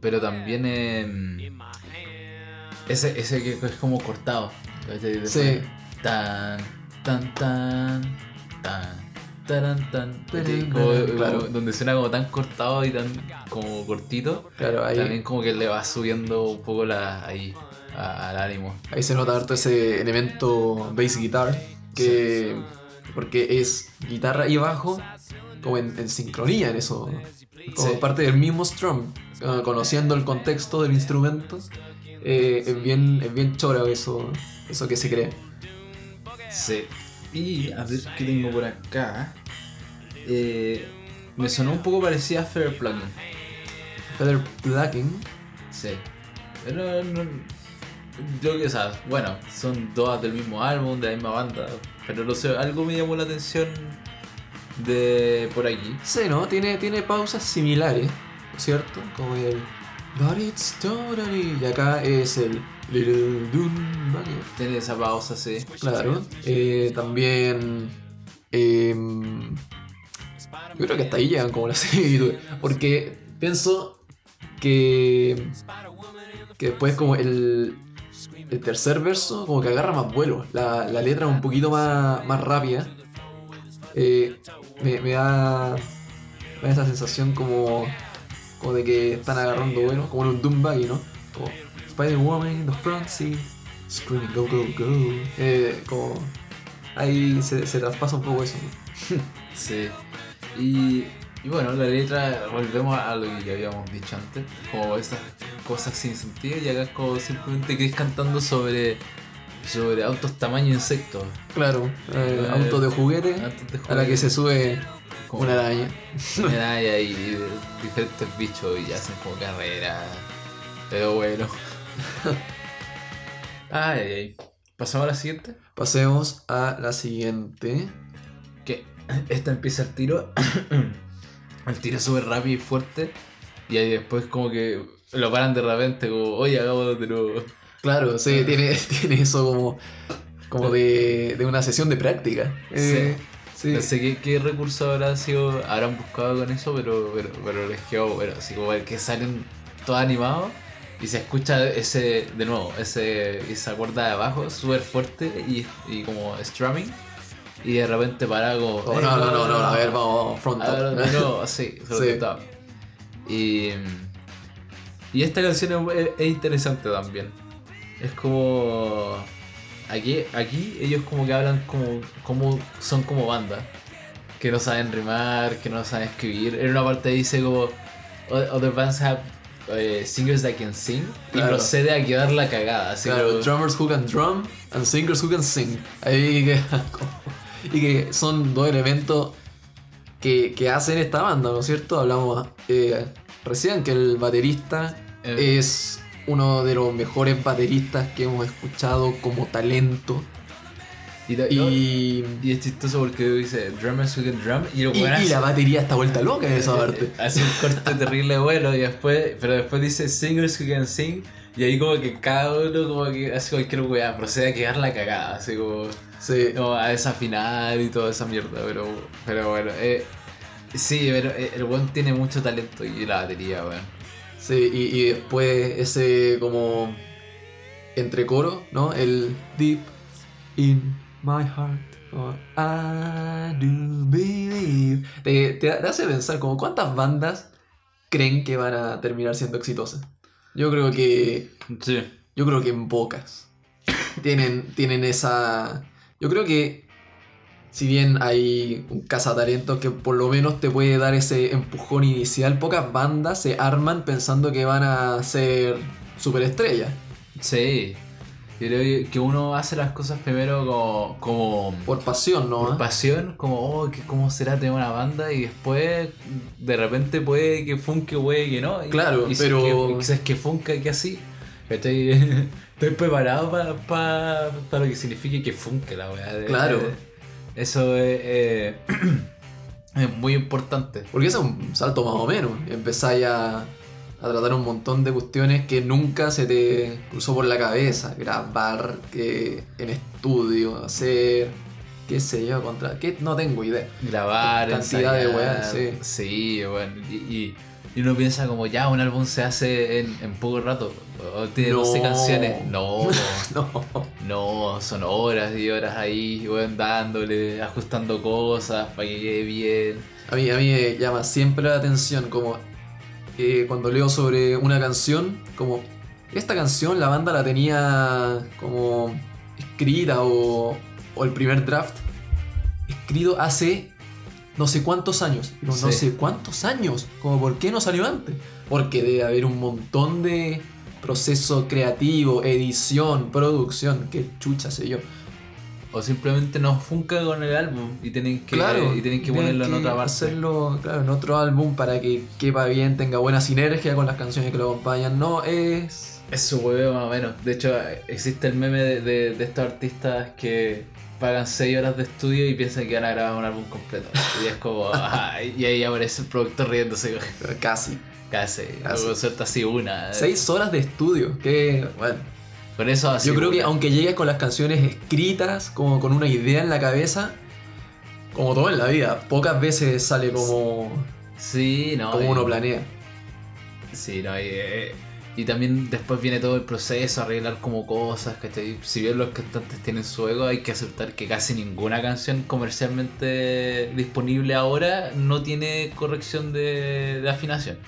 Speaker 2: pero también em, ese, ese que es como cortado. ¿cachai?
Speaker 3: Sí.
Speaker 2: Tan, tan, tan, tan. Taran, tan.
Speaker 3: Taran,
Speaker 2: Como- como
Speaker 3: claro.
Speaker 2: donde suena como tan cortado y tan como cortito,
Speaker 3: Claro, ahí,
Speaker 2: también como que le va subiendo un poco la, ahí a- al ánimo.
Speaker 3: ahí se nota harto ese elemento bass guitar, que... Porque es guitarra y bajo como en, en sincronía en eso. Como
Speaker 2: Sí.
Speaker 3: parte del mismo strum, conociendo el contexto del instrumento. eh, es, bien, es bien choro eso, eso que se cree.
Speaker 2: Sí. Y a ver qué tengo por acá. Eh, me sonó un poco parecida a Fair Plugin.
Speaker 3: Feather Plucking.
Speaker 2: Sí. Pero no. Yo que, o sea, bueno, son dos del mismo álbum, de la misma banda. Pero no sé, algo me llamó la atención de por aquí.
Speaker 3: Sí, ¿no? Tiene, tiene pausas similares, ¿cierto? Como el But it's totally. Y acá es el Little.
Speaker 2: Tiene esa pausa, sí.
Speaker 3: Claro. Eh, también. em, yo creo que hasta ahí llegan como las similitudes. Porque pienso que. Que después, como el. El tercer verso, como que agarra más vuelo. La, la letra un poquito más, más rápida. Eh, me, da. Me esa sensación como. Como de que están agarrando vuelo. Como en un Doom Buggy, ¿no? Como Spider-Woman in the front. Screaming go go go. Eh, como. Ahí se, se traspasa un poco eso.
Speaker 2: Sí. Y, y bueno, la letra, volvemos a lo que ya habíamos dicho antes, como esas cosas sin sentido, y acá como simplemente Chris cantando sobre, sobre autos tamaño insectos.
Speaker 3: Claro, eh,
Speaker 2: Eh,
Speaker 3: auto de juguete
Speaker 2: autos de
Speaker 3: a la que se sube
Speaker 2: como
Speaker 3: una araña.
Speaker 2: medalla y diferentes bichos y hacen como carrera. Pero bueno. ay, ay, ay. ¿Pasamos a la siguiente?
Speaker 3: Pasemos a la siguiente.
Speaker 2: que esta empieza el tiro. el tiro súper rápido y fuerte. Y ahí después como que lo paran de repente, como, oye, hagamos de nuevo.
Speaker 3: Claro, sí, tiene, tiene eso como. como de, de una sesión de práctica. Eh, sí.
Speaker 2: No sé qué, qué recurso habrá sido, habrán buscado con eso, pero, pero, pero les quedó bueno. Así como el que salen todos animados y se escucha ese, de nuevo, ese, esa cuerda de abajo súper fuerte y, y como strumming. Y de repente para como.
Speaker 3: Oh,
Speaker 2: "Eh,
Speaker 3: no, no, no, no, a ver, vamos, front
Speaker 2: a ver,
Speaker 3: top.
Speaker 2: nuevo, así,
Speaker 3: Sí.
Speaker 2: todo. Y, y esta canción es interesante también. Es como. Aquí, aquí ellos como que hablan como, como. Son como banda. Que no saben rimar, que no saben escribir. En una parte dice como. "O- Other bands have eh, singers that can sing. Y procede a quedar la cagada. Así
Speaker 3: Claro,
Speaker 2: como-
Speaker 3: drummers who can drum and singers who can sing. Ahí que, y que son dos elementos que, que hacen esta banda, ¿no es cierto? Hablamos eh, recién que el baterista
Speaker 2: Eh.
Speaker 3: es uno de los mejores bateristas que hemos escuchado como talento.
Speaker 2: y, y-
Speaker 3: Y,
Speaker 2: y es chistoso porque dice drummers who can drum. Y, el
Speaker 3: y, y la batería está vuelta loca en esa
Speaker 2: Eh,
Speaker 3: parte.
Speaker 2: eh, Hace un corte terrible bueno y después, pero después dice singers who can sing y ahí como que cada uno como que hace cualquier weá, procede a quedar la cagada, así como,
Speaker 3: Sí.
Speaker 2: como a desafinar y toda esa mierda, pero, pero bueno, eh, sí, pero eh, el weón tiene mucho talento y la batería, weón.
Speaker 3: Sí, y, y después ese como entrecoro, ¿no? El deep in my heart. como, I do believe. Te, te hace pensar como cuántas bandas creen que van a terminar siendo exitosas. Yo creo que.
Speaker 2: Sí.
Speaker 3: Yo creo que en pocas. Tienen, tienen esa. Yo creo que. Si bien hay un cazatalentos que por lo menos te puede dar ese empujón inicial, pocas bandas se arman pensando que van a ser superestrellas.
Speaker 2: Sí. Yo creo que uno hace las cosas primero como, como
Speaker 3: Por pasión, ¿no?
Speaker 2: por pasión, como, oh, que ¿cómo será tener una banda? Y después, de repente puede que funke, puede que no.
Speaker 3: Claro,
Speaker 2: y
Speaker 3: pero-
Speaker 2: es que, quizás que funka, que así. Estoy, estoy preparado para lo que signifique que funke la weá.
Speaker 3: Claro.
Speaker 2: Eso es, eh, es muy importante.
Speaker 3: Porque es un salto más o menos. Empezáis a, a tratar un montón de cuestiones que nunca se te cruzó por la cabeza. Grabar, que en estudio, hacer, qué sé yo, contra... Que no tengo idea.
Speaker 2: Grabar,
Speaker 3: Cantidad de
Speaker 2: ensayar.
Speaker 3: weas, sí.
Speaker 2: Sí, bueno. Y, y- y uno piensa como, ya, un álbum se hace en, en poco rato. O tiene
Speaker 3: No.
Speaker 2: 12 canciones. No,
Speaker 3: No.
Speaker 2: no, son horas y horas ahí, dándole, ajustando cosas para que quede bien.
Speaker 3: A mí, a mí me llama siempre la atención como eh, cuando leo sobre una canción, como esta canción la banda la tenía como escrita o, o el primer draft escrito hace no sé cuántos años. Pero no sé cuántos años. Como por qué no salió antes. Porque debe haber un montón de proceso creativo, edición, producción, qué chucha sé yo.
Speaker 2: O simplemente no funca con el álbum y tienen que,
Speaker 3: Claro,
Speaker 2: y tienen que ponerlo en
Speaker 3: que
Speaker 2: otra parte.
Speaker 3: Hacerlo, claro, en otro álbum para que quepa bien, tenga buena sinergia con las canciones que lo acompañan. No, es.
Speaker 2: Es su huevo más o menos. De hecho, existe el meme de, de- de estos artistas que pagan 6 horas de estudio y piensan que van a grabar un álbum completo. Y es como, ajá, y ahí aparece el productor riéndose.
Speaker 3: Casi.
Speaker 2: Casi,
Speaker 3: Casi.
Speaker 2: suelta así una.
Speaker 3: Seis horas de estudio. Que, bueno.
Speaker 2: Con eso así.
Speaker 3: yo creo que aunque llegues con las canciones escritas, como con una idea en la cabeza, como todo en la vida, pocas veces sale como,
Speaker 2: Sí, no.
Speaker 3: como
Speaker 2: y-
Speaker 3: uno planea.
Speaker 2: Sí, no, y, eh, y también después viene todo el proceso, arreglar como cosas, ¿cachai? Si bien los cantantes tienen su ego, hay que aceptar que casi ninguna canción comercialmente disponible ahora no tiene corrección de, de afinación.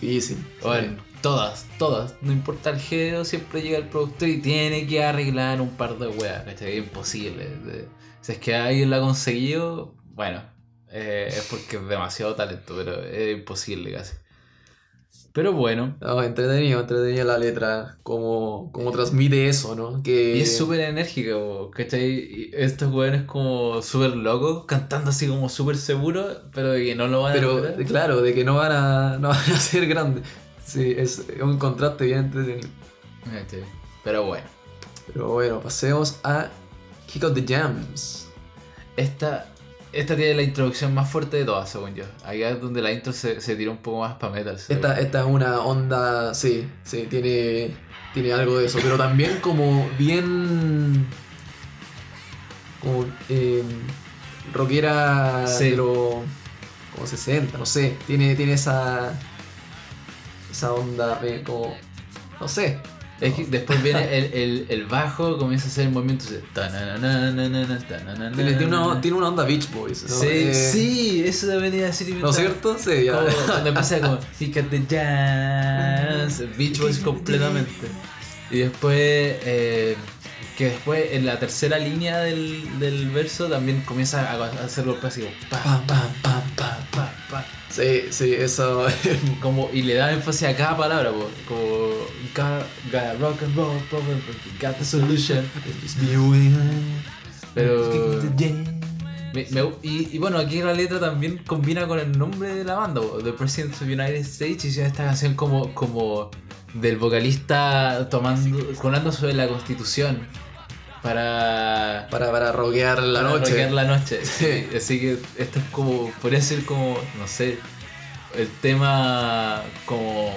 Speaker 3: Difícil.
Speaker 2: Bueno, todas, todas, no importa el género, siempre llega el productor y tiene que arreglar un par de weas, ¿cachai? Es imposible. Si es que alguien lo ha conseguido, bueno, eh, es porque es demasiado talento, pero es imposible casi. Pero bueno,
Speaker 3: No, entretenido, entretenido la letra, como, como transmite eso, ¿no? Que...
Speaker 2: y es súper enérgico, ¿cachai? Estos weones como súper locos, cantando así como súper seguros, pero de que no lo van a
Speaker 3: Pero claro, de que no van a, no van a ser grandes. Sí, es un contraste bien entretenido.
Speaker 2: ¿cachai? Pero bueno.
Speaker 3: Pero bueno, pasemos a Kick Out the Jams.
Speaker 2: Esta, esta tiene la introducción más fuerte de todas, según yo. Allá es donde la intro se, se tira un poco más para metal.
Speaker 3: Esta, esta es una onda, sí, sí, tiene, tiene algo de eso, pero también como bien como eh, rockera
Speaker 2: Sí.
Speaker 3: los como 60, no sé. Tiene, tiene esa esa onda eh, como no sé.
Speaker 2: Es que después viene el, el, bajo, comienza a hacer el movimiento. tananana.
Speaker 3: Tiene, una, tiene una onda Beach Boys.
Speaker 2: Sí,
Speaker 3: Eh,
Speaker 2: sí, eso debería decir.
Speaker 3: ¿No es cierto? Sí, ya.
Speaker 2: Como Cuando empieza como the jazz, Beach Boys completamente. Y después, que después en la tercera línea del, del verso también comienza a hacer
Speaker 3: pam, pam,
Speaker 2: pa, pa,
Speaker 3: Sí, sí, eso.
Speaker 2: Como, y le da énfasis a cada palabra, po, como rock and roll problem, got the solution. Pero. Me- me- y, y bueno, aquí la letra también combina con el nombre de la banda, po, The President of the United States, y esta canción como, como del vocalista tomando, hablando sobre la constitución para,
Speaker 3: Para, para rockear la
Speaker 2: para
Speaker 3: noche.
Speaker 2: rockear la noche.
Speaker 3: Sí.
Speaker 2: Así que esto es como, podría ser como, no sé, el tema como,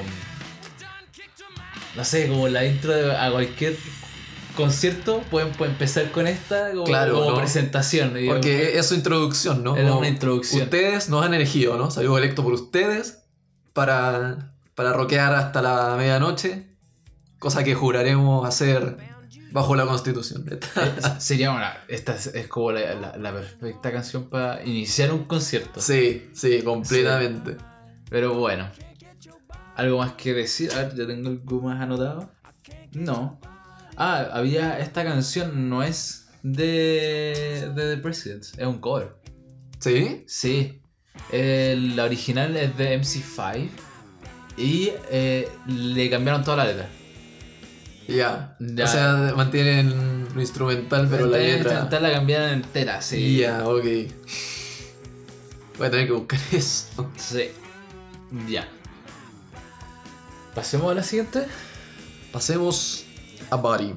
Speaker 2: no sé, como la intro de, a cualquier concierto, pueden, pueden empezar con esta como,
Speaker 3: Claro,
Speaker 2: como
Speaker 3: ¿no?
Speaker 2: presentación.
Speaker 3: Porque es su introducción, ¿no? Como
Speaker 2: una introducción.
Speaker 3: Ustedes nos han elegido, ¿no? Salió electo por ustedes para, para rockear hasta la medianoche. Cosa que juraremos hacer bajo la constitución.
Speaker 2: Eh, Sería una. Esta es, es como la, la- la perfecta canción para iniciar un concierto.
Speaker 3: Sí, sí, completamente.
Speaker 2: Pero bueno. ¿Algo más que decir? A ver, ya tengo algo más anotado. No. Ah, había. Esta canción no es de. de The Presidents, es un cover.
Speaker 3: ¿Sí?
Speaker 2: Sí. El- la original es de MC5. Y eh, le cambiaron toda la letra.
Speaker 3: Ya.
Speaker 2: Ya.
Speaker 3: O sea, mantienen lo instrumental, pero la
Speaker 2: Esta
Speaker 3: letra.
Speaker 2: instrumental la cambiaron entera, sí.
Speaker 3: Ya, ok. Voy a tener que buscar eso.
Speaker 2: Sí. Ya. Pasemos a la siguiente.
Speaker 3: Pasemos a Body.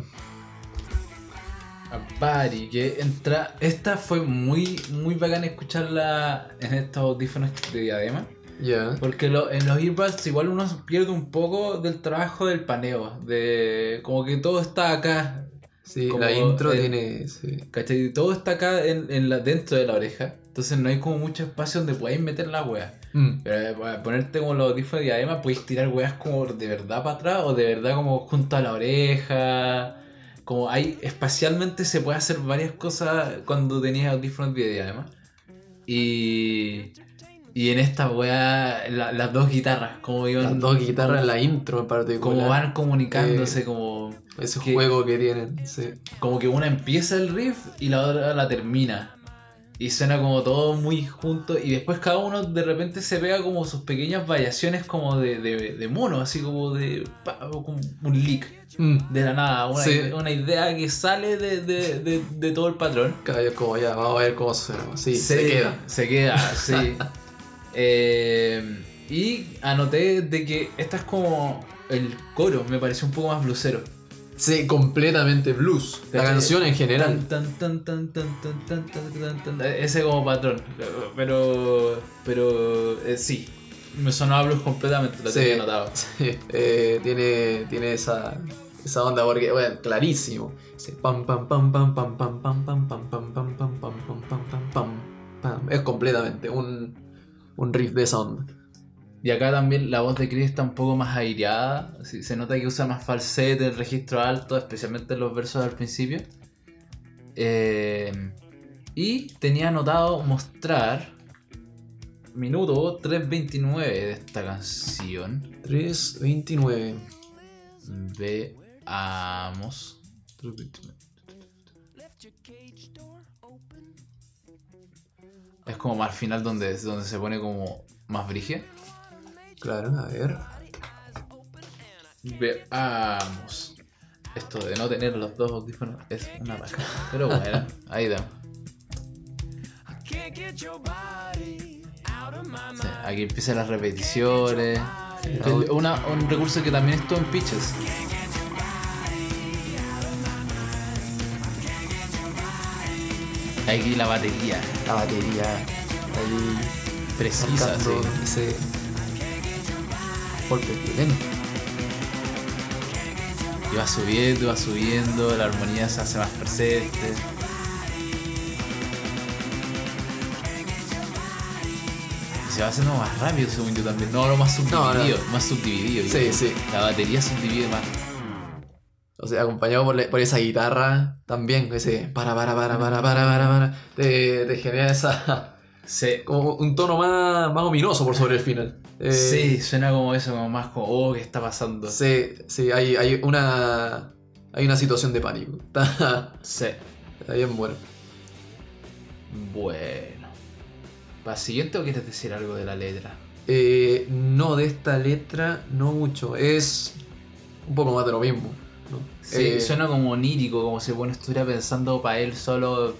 Speaker 2: A Bari, que entra. Esta fue muy, muy bacán escucharla en estos audífonos de diadema.
Speaker 3: Ya.
Speaker 2: Porque lo- en los earbuds igual uno pierde un poco del trabajo del paneo. De como que todo está acá.
Speaker 3: Sí,
Speaker 2: Como
Speaker 3: la intro
Speaker 2: el-
Speaker 3: tiene. Sí.
Speaker 2: ¿Cachai? Todo está acá en, en la, dentro de la oreja. Entonces no hay como mucho espacio donde podáis meter la wea.
Speaker 3: Mm.
Speaker 2: Pero eh, para ponerte como los audífonos de diadema, podéis tirar weas como de verdad para atrás o de verdad como junto a la oreja. Como hay, espacialmente se puede hacer varias cosas cuando tenías audífonos de diadema. Y, y en esta wea, la- las dos guitarras, como iban.
Speaker 3: Las dos guitarras en la intro en particular.
Speaker 2: como van comunicándose,
Speaker 3: Eh,
Speaker 2: como,
Speaker 3: Ese
Speaker 2: que-
Speaker 3: juego que tienen, sí.
Speaker 2: como que una empieza el riff y la otra la termina. Y suena como todo muy junto. Y después cada uno de repente se pega como sus pequeñas variaciones como de, de, de mono, así como de como un leak
Speaker 3: Mm.
Speaker 2: de la nada. Una,
Speaker 3: Sí.
Speaker 2: una idea que sale de, de, de, de todo el patrón.
Speaker 3: Cada vez como ya, vamos a ver cómo suena. Sí, se, queda.
Speaker 2: Se queda, sí. Eh, y anoté de que esta es como el coro, me pareció un poco más blusero.
Speaker 3: Sí, completamente blues. La canción en general.
Speaker 2: Ese como patrón. Pero. Pero. eh, sí. Me sonaba blues completamente, lo
Speaker 3: Sí.
Speaker 2: tenía anotado.
Speaker 3: Sí, eh, tiene, tiene esa, esa onda porque, bueno, clarísimo. Ese pam pam pam pam pam pam pam pam pam pam pam pam pam pam pam pam pam pam. Es completamente un, un riff de onda.
Speaker 2: Y acá también la voz de Chris está un poco más aireada. se nota que usa más falsete, el registro alto, especialmente en los versos al principio. Eh, y tenía anotado mostrar minuto 3.29 de esta canción.
Speaker 3: 3.29.
Speaker 2: Veamos. 3.29. Es como más al final donde, donde se pone como más brigia.
Speaker 3: Claro, a ver.
Speaker 2: Veamos. Esto de no tener los dos audífonos es una paja. Pero bueno, ahí da. Sí, aquí empiezan las repeticiones. Una- un recurso que también estuvo en Pitches. Aquí la batería.
Speaker 3: La batería. Ahí.
Speaker 2: Precisa, sí.
Speaker 3: Ese golpe violento.
Speaker 2: Y va subiendo, va subiendo, la armonía se hace más presente. Se va haciendo más rápido, según yo también. No, no, más subdividido. Más subdividido.
Speaker 3: Sí, sí.
Speaker 2: La batería subdivide más.
Speaker 3: O sea, acompañado por, esa guitarra también, ese para, para, para, para, para, para, para, te, te genera esa,
Speaker 2: Sí.
Speaker 3: como un tono más, más ominoso por sobre el final. Eh,
Speaker 2: Sí, suena como eso, como más como, oh, ¿qué está pasando?
Speaker 3: Sí, sí, hay, hay una, hay una situación de pánico. Está,
Speaker 2: Sí.
Speaker 3: está bien bueno.
Speaker 2: Bueno. ¿Para siguiente o quieres decir algo de la letra?
Speaker 3: Eh, no, de esta letra no mucho, es un poco más de lo mismo.
Speaker 2: Sí,
Speaker 3: Eh,
Speaker 2: suena como onírico, como si bueno estuviera pensando para él solo,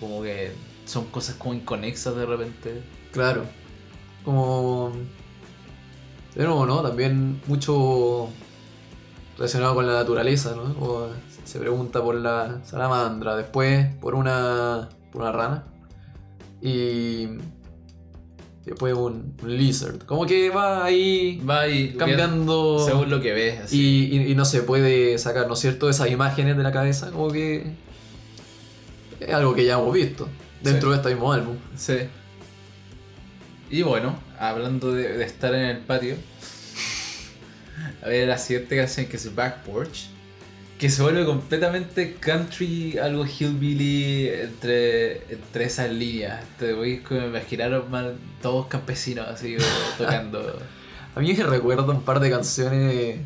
Speaker 2: como que son cosas como inconexas de repente.
Speaker 3: Claro. Como. De nuevo, ¿no? También mucho relacionado con la naturaleza, ¿no? O se pregunta por la salamandra, después por una. por una rana. Y. después un, un lizard. Como que va ahí
Speaker 2: Va ahí
Speaker 3: cambiando.
Speaker 2: según lo que ves. Así.
Speaker 3: Y, y- y no se puede sacar, ¿no es cierto?, esas imágenes de la cabeza, como que. Es algo que ya hemos visto dentro de este mismo álbum.
Speaker 2: Sí. Y bueno, hablando de, de estar en el patio, a ver la siguiente canción que es Back Porch, que se vuelve completamente country, algo hillbilly entre, entre esas líneas. Te voy a imaginar todos campesinos así tocando.
Speaker 3: A mí me recuerda un par de canciones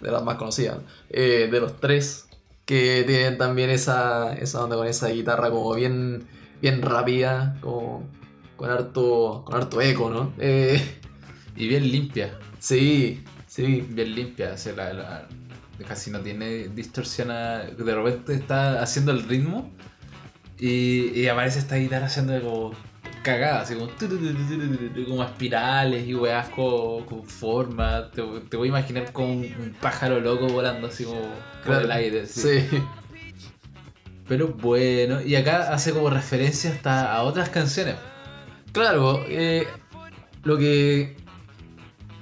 Speaker 3: de las más conocidas, eh, de los tres, que tienen también esa, esa onda con esa guitarra como bien, bien rápida, como con harto, con harto eco, ¿no? Eh,
Speaker 2: Y bien limpia,
Speaker 3: sí, sí,
Speaker 2: bien limpia. o sea, la- la- casi no tiene distorsión. a- de repente está haciendo el ritmo y, y aparece esta guitarra haciendo como cagada, así como, como espirales y weas con, con forma. Te, te voy a imaginar con un, pájaro loco volando así como por
Speaker 3: claro,
Speaker 2: el aire. así.
Speaker 3: sí.
Speaker 2: Pero bueno, y acá hace como referencia hasta a otras canciones.
Speaker 3: Claro, eh, lo que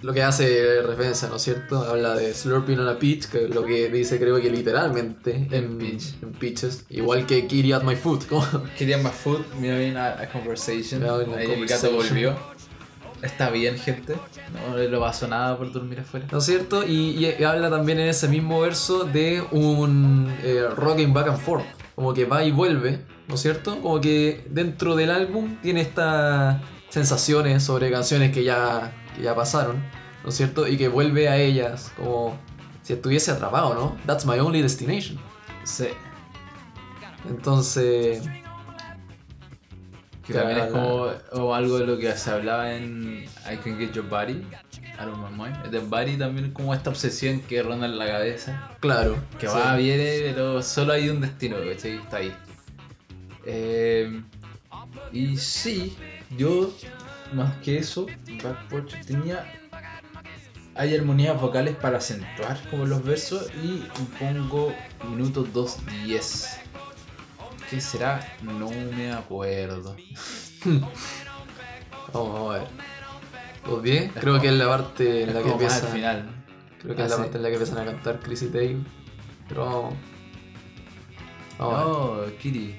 Speaker 3: lo que hace referencia, ¿no es cierto? Habla de slurping on a peach, que es lo que dice creo que literalmente en,
Speaker 2: Peach.
Speaker 3: en peaches, igual que Kitty at my foot, como
Speaker 2: Quería más food, me bien a, a conversation. Ahí el gato volvió. Está bien, gente. No le lo pasó nada por dormir afuera.
Speaker 3: ¿No es cierto? Y, y habla también en ese mismo verso de un eh, rocking back and forth. Como que va y vuelve, ¿no es cierto? Como que dentro del álbum tiene estas sensaciones sobre canciones que ya, que ya pasaron, ¿no es cierto? Y que vuelve a ellas como si estuviese atrapado, ¿no? That's my only destination.
Speaker 2: Sí.
Speaker 3: Entonces,
Speaker 2: Que también es como o algo de lo que se hablaba en I Can Get Your Body. Out of my mind. The Body también es como esta obsesión que ronda en la cabeza.
Speaker 3: claro.
Speaker 2: Que
Speaker 3: sí.
Speaker 2: va, viene, pero solo hay un destino, ¿cachai? Está ahí. Eh, y sí, yo, más que eso, Back Porch tenía. Hay armonías vocales para acentuar como los versos y pongo minuto 2.10. ¿Qué será? No me acuerdo.
Speaker 3: Vamos a ver. ¿Los 10? Creo que es la parte en la que empieza.
Speaker 2: al final.
Speaker 3: Creo que
Speaker 2: Ah,
Speaker 3: es la
Speaker 2: sí.
Speaker 3: parte en la que empiezan a cantar Chrissy Dale. Pero vamos. Vamos.
Speaker 2: Oh, Kitty.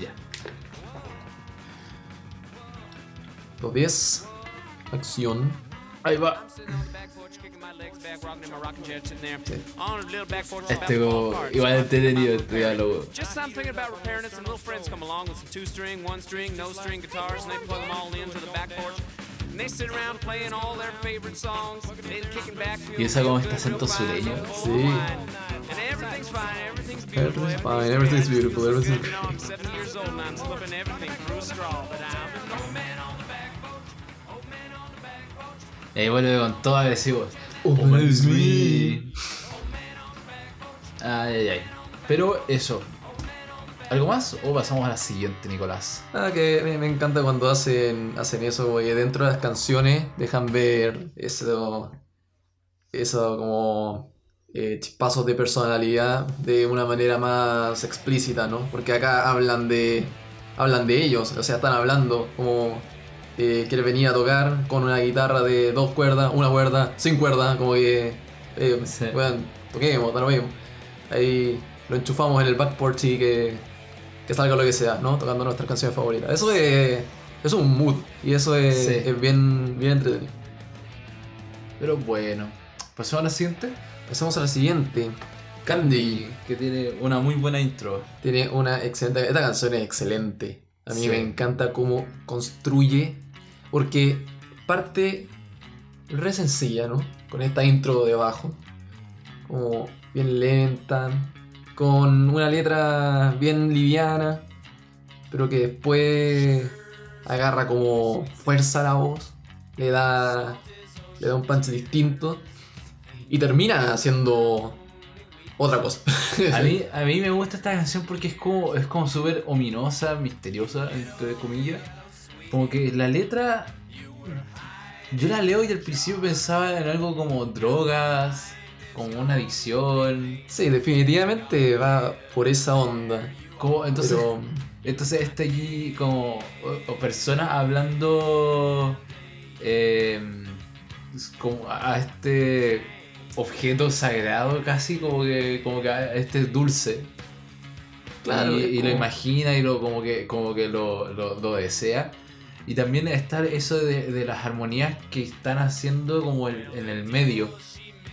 Speaker 2: Ya.
Speaker 3: Los 10. Acción.
Speaker 2: Ahí va. Este como igual entretenido este diálogo.
Speaker 1: Just I'm thinking about repairing it. Some little friends come along with some two string, one string, no string guitars, and they plug them all into the back porch. And they sit around playing all their favorite songs. They kicking back.
Speaker 2: Y esa como este acento sureño.
Speaker 3: Sí.
Speaker 1: Everything's fine, everything's beautiful.
Speaker 3: Everything's
Speaker 2: Y ahí vuelve con todo agresivo.
Speaker 3: Oh, man, it's me.
Speaker 2: Ay, ay, ay. Pero eso. ¿Algo más? ¿O pasamos a la siguiente, Nicolás?
Speaker 3: Ah, que me, me encanta cuando hacen, hacen eso, porque dentro de las canciones dejan ver eso, eso como eh, chispazos de personalidad de una manera más explícita, ¿no? Porque acá hablan de, hablan de ellos, o sea, están hablando como eh, que venía a tocar con una guitarra de dos cuerdas, una cuerda, sin cuerda, como que, eh,
Speaker 2: Sí.
Speaker 3: weón, toquemos, da lo mismo. Ahí lo enchufamos en el back porch y que, que salga lo que sea, ¿no? Tocando nuestras canciones favoritas. Eso es, es un mood. Y eso es,
Speaker 2: Sí.
Speaker 3: es bien, bien entretenido.
Speaker 2: Pero bueno, pasamos a la siguiente.
Speaker 3: Pasamos a la siguiente. Candy.
Speaker 2: Que tiene una muy buena intro.
Speaker 3: Tiene una excelente. Esta canción es excelente. A mí
Speaker 2: Sí.
Speaker 3: me encanta cómo construye. Porque parte re sencilla, ¿no? Con esta intro de bajo. Como bien lenta. Con una letra bien liviana. Pero que después agarra como fuerza a la voz. Le da. Le da un punch distinto. Y termina haciendo otra cosa.
Speaker 2: A mí, a mí me gusta esta canción porque es como es como súper ominosa, misteriosa, entre comillas. Como que la letra. Yo la leo y al principio pensaba en algo como drogas, como una adicción.
Speaker 3: Sí, definitivamente va por esa onda.
Speaker 2: Como, entonces,
Speaker 3: pero
Speaker 2: entonces está allí como. O, o personas hablando. eh, como a este objeto sagrado casi, como que, como que a este dulce.
Speaker 3: Claro,
Speaker 2: y, lo imagina y lo como que como que lo, lo- lo desea y también está eso de, de las armonías que están haciendo como en, en el medio.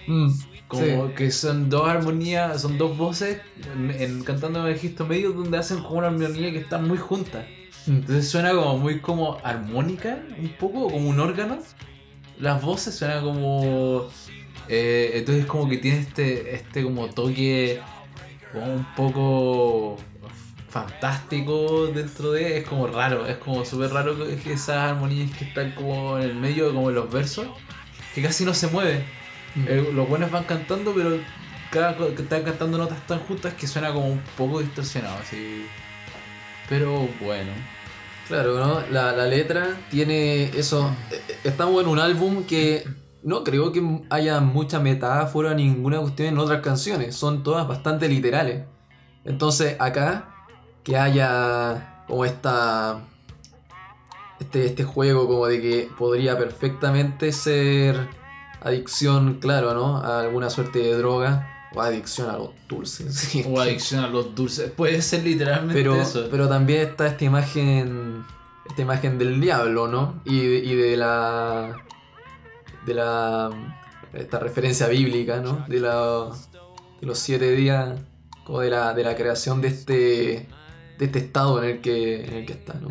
Speaker 3: Mm,
Speaker 2: como
Speaker 3: sí.
Speaker 2: que son dos armonías son dos voces en, en- cantando en el registro medio donde hacen como una armonía que están muy juntas
Speaker 3: Mm,
Speaker 2: entonces suena como muy como armónica un poco como un órgano. Las voces suenan como eh, entonces como que tiene este este como toque como un poco fantástico dentro de es como raro es como súper raro que esas armonías que están como en el medio como en los versos que casi no se mueven
Speaker 3: mm.
Speaker 2: Eh, los buenos van cantando pero cada que están cantando notas tan juntas que suena como un poco distorsionado así pero bueno
Speaker 3: Claro, ¿no? La, la letra tiene eso. eh, Estamos en un álbum que no creo que haya mucha metáfora, ninguna cuestión en otras canciones. Son todas bastante literales. Entonces, acá, que haya como esta. Este, este juego como de que podría perfectamente ser adicción, claro, ¿no? A alguna suerte de droga o adicción a los dulces. sí,
Speaker 2: o adicción a los dulces puede ser literalmente
Speaker 3: pero,
Speaker 2: eso
Speaker 3: pero también está esta imagen. Esta imagen del diablo, ¿no? Y de, y de la. De la. Esta referencia bíblica, ¿no? De, la, de los siete días. Como de la, de la creación de este. De este estado en el que, en el que está, ¿no?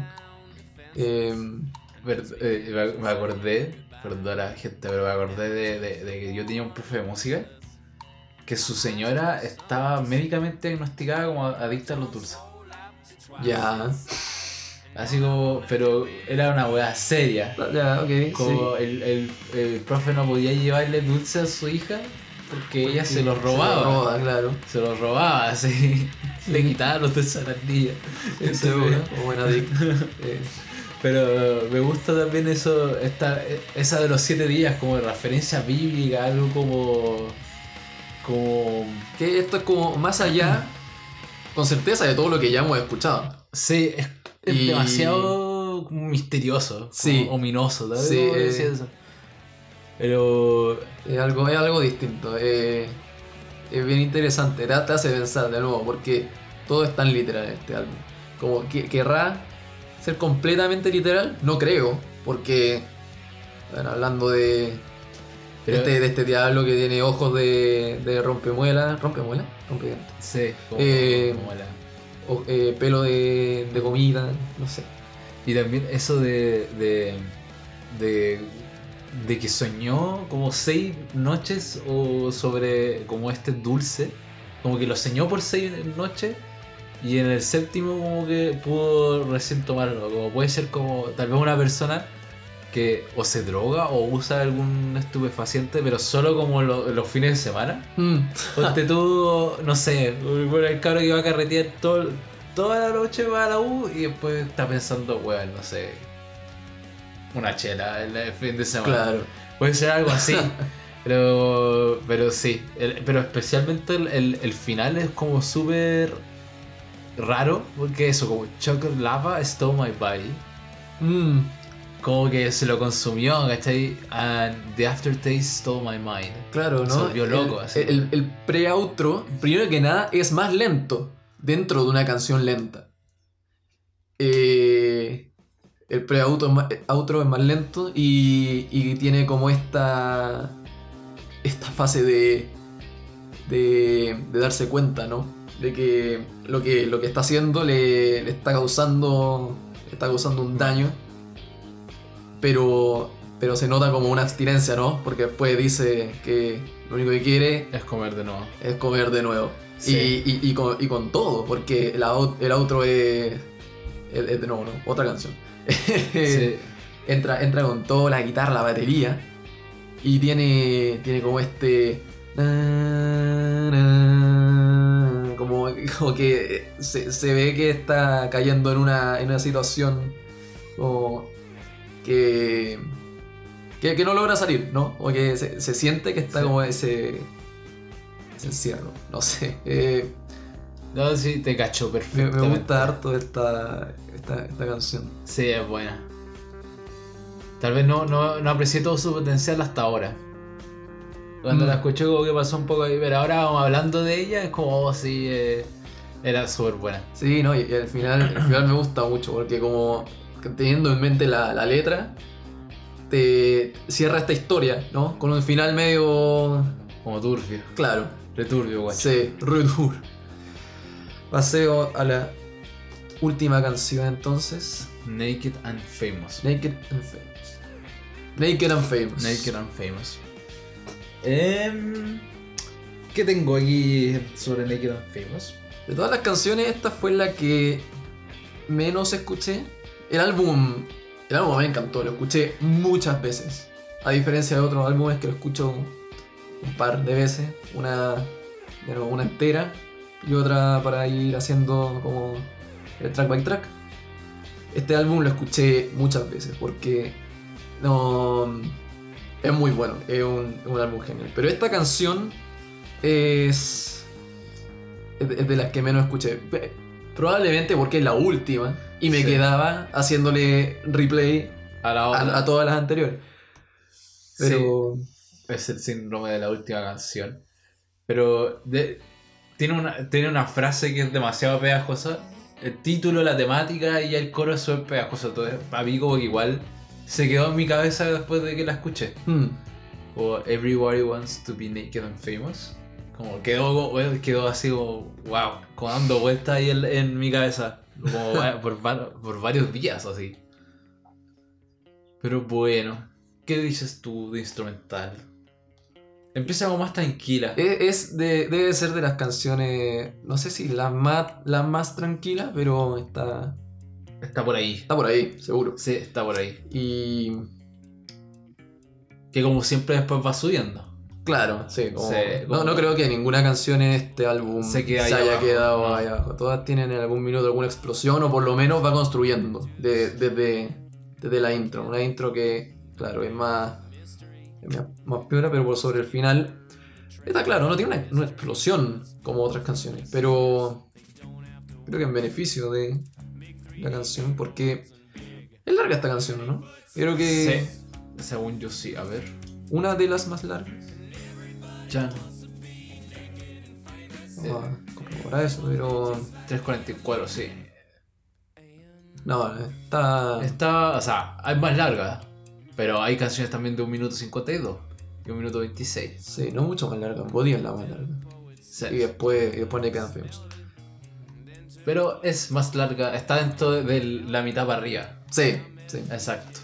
Speaker 3: Em,
Speaker 2: Ver- eh, me acordé, perdona gente, pero me acordé de, de- de que yo tenía un profe de música que su señora estaba médicamente diagnosticada como adicta a los dulces.
Speaker 3: ya.
Speaker 2: Así como, pero era una weá seria.
Speaker 3: Ya, ok.
Speaker 2: Como
Speaker 3: sí.
Speaker 2: el, el, el profe no podía llevarle dulce a su hija porque ella se los
Speaker 3: Se
Speaker 2: robaba.
Speaker 3: lo roba, claro.
Speaker 2: Se los robaba, así. Le quitaba los dulces a las niñas.
Speaker 3: Seguro, como buen adicto. Eh,
Speaker 2: Pero me gusta también eso, esta, esa de los siete días, como de referencia bíblica, algo como. como.
Speaker 3: que esto es como más allá, con certeza, de todo lo que ya hemos escuchado.
Speaker 2: Sí, es,
Speaker 3: Y-
Speaker 2: demasiado misterioso,
Speaker 3: Sí.
Speaker 2: ominoso, ¿sabes?
Speaker 3: Sí, eh.
Speaker 2: eso? Pero.
Speaker 3: Es algo, es algo distinto. eh, es bien interesante. Te, te hace pensar de nuevo, porque todo es tan literal en este álbum. Como que querrá ser completamente literal, no creo, porque bueno, hablando de,
Speaker 2: Pero-
Speaker 3: este, de este diablo que tiene ojos de, de rompemuela, rompemuela, rompedientes,
Speaker 2: Sí, como,
Speaker 3: Eh,
Speaker 2: como la-
Speaker 3: o, eh, pelo de, de comida, no sé.
Speaker 2: Y también eso de, de, de, de que soñó como seis noches o sobre como este dulce, como que lo soñó por seis noches y en el séptimo como que pudo recién tomarlo, como puede ser como tal vez una persona que o se droga o usa algún estupefaciente, pero solo como lo- los fines de semana.
Speaker 3: Mm,
Speaker 2: Ponte tú, no sé, el cabro que va a carretear todo, toda la noche va a la U y después está pensando, weón, no sé, una chela el, el fin de semana.
Speaker 3: claro.
Speaker 2: Puede ser algo así. pero, pero sí, el- pero especialmente el, el- el final es como súper raro, porque eso, como chocolate lava stole my body.
Speaker 3: Mm,
Speaker 2: Como que se lo consumió, ¿cachai? And the aftertaste stole my mind.
Speaker 3: Claro, ¿no?
Speaker 2: Se volvió loco, así.
Speaker 3: El pre-outro, primero que nada, es más lento dentro de una canción lenta. Eh, el pre-outro es, más- outro es más lento y, y tiene como esta, esta fase de, de, de darse cuenta, ¿no? De que lo que, lo que está haciendo le, le está causando está causando un daño, pero, pero se nota como una abstinencia, ¿no? Porque después dice que lo único que quiere
Speaker 2: Es comer de nuevo.
Speaker 3: es comer de nuevo.
Speaker 2: Sí.
Speaker 3: Y, y- y con, y con todo, porque el, el outro es, es- es de nuevo, ¿no? Otra canción.
Speaker 2: Sí.
Speaker 3: entra, entra con todo, la guitarra, la batería. Y tiene, tiene como este... Como, como que se, se ve que está cayendo en una, en una situación como que, que, que no logra salir, ¿no? O que se, se siente que está
Speaker 2: Sí.
Speaker 3: como ese, ese encierro, no sé. Eh,
Speaker 2: No, sí, te cacho
Speaker 3: me,
Speaker 2: perfectamente.
Speaker 3: me gusta harto esta, esta, esta canción.
Speaker 2: Sí, es buena. Tal vez no, no, no aprecié todo su potencial hasta ahora. Cuando
Speaker 3: Mm.
Speaker 2: la escuché como que pasó un poco ahí, pero ahora hablando de ella, es como, oh, sí, eh, era súper buena.
Speaker 3: Sí, no, y, y al final, al final me gusta mucho, porque como teniendo en mente la, la letra, te cierra esta historia, ¿no? Con un final medio
Speaker 2: Como turbio,
Speaker 3: claro.
Speaker 2: returbio, guacho.
Speaker 3: Sí, re duro. Paseo a la última canción entonces.
Speaker 2: Naked and Famous.
Speaker 3: Naked and Famous. Naked and Famous.
Speaker 2: Naked and Famous. Em, ¿Qué tengo aquí sobre Naked and Famous?
Speaker 3: De todas las canciones, esta fue la que menos escuché. El álbum, el álbum me encantó, lo escuché muchas veces. A diferencia de otros álbumes que lo escucho un par de veces, una, bueno, una entera y otra para ir haciendo como el track by track. Este álbum lo escuché muchas veces porque no es muy bueno, es un, es un álbum genial. Pero esta canción es es de, es de las que menos escuché. Probablemente porque es la última y me
Speaker 2: Sí.
Speaker 3: quedaba haciéndole replay
Speaker 2: A la hora.
Speaker 3: a, a todas las anteriores. Pero
Speaker 2: es el síndrome de la última canción. Pero de- tiene, una, tiene una frase que es demasiado pegajosa. El título, la temática y el coro es súper pegajoso. Entonces, a mí como que igual se quedó en mi cabeza después de que la escuché.
Speaker 3: hmm,
Speaker 2: O Everybody Wants to be Naked and Famous. Como quedó, quedó así como, wow, como dando vueltas ahí en, en mi cabeza. Como por varios días así. Pero bueno, ¿qué dices tú de instrumental? Empieza como más tranquila.
Speaker 3: e- es de, debe ser de las canciones, no sé si la más, la más tranquila, pero está,
Speaker 2: Está por ahí.
Speaker 3: está por ahí, seguro.
Speaker 2: Sí, está por ahí.
Speaker 3: Y
Speaker 2: Que como siempre después va subiendo.
Speaker 3: claro, sí, como-
Speaker 2: Sí,
Speaker 3: no,
Speaker 2: como-
Speaker 3: no creo que ninguna canción en este álbum
Speaker 2: Se
Speaker 3: se,
Speaker 2: quede ahí
Speaker 3: haya
Speaker 2: abajo,
Speaker 3: quedado
Speaker 2: no.
Speaker 3: ahí abajo. Todas tienen en algún minuto alguna explosión o por lo menos va construyendo de- desde, desde la intro. Una intro que, claro, es más, más, piola, pero por sobre el final está claro, no tiene una, una explosión como otras canciones, pero creo que en beneficio de la canción porque es larga esta canción, ¿no? Creo que
Speaker 2: Sí. Según yo sí, a ver.
Speaker 3: una de las más largas.
Speaker 2: Ya no.
Speaker 3: Vamos a corroborar eso, pero
Speaker 2: 3.44, sí.
Speaker 3: no, está...
Speaker 2: Está, o sea, hay más larga. Pero hay canciones también de 1 minuto 52 y 1 minuto 26.
Speaker 3: Sí, no mucho más larga, Body es la más larga.
Speaker 2: Sí.
Speaker 3: Y después, y después le quedan feos.
Speaker 2: Pero es más larga, está dentro de la mitad para arriba.
Speaker 3: Sí, sí.
Speaker 2: Exacto.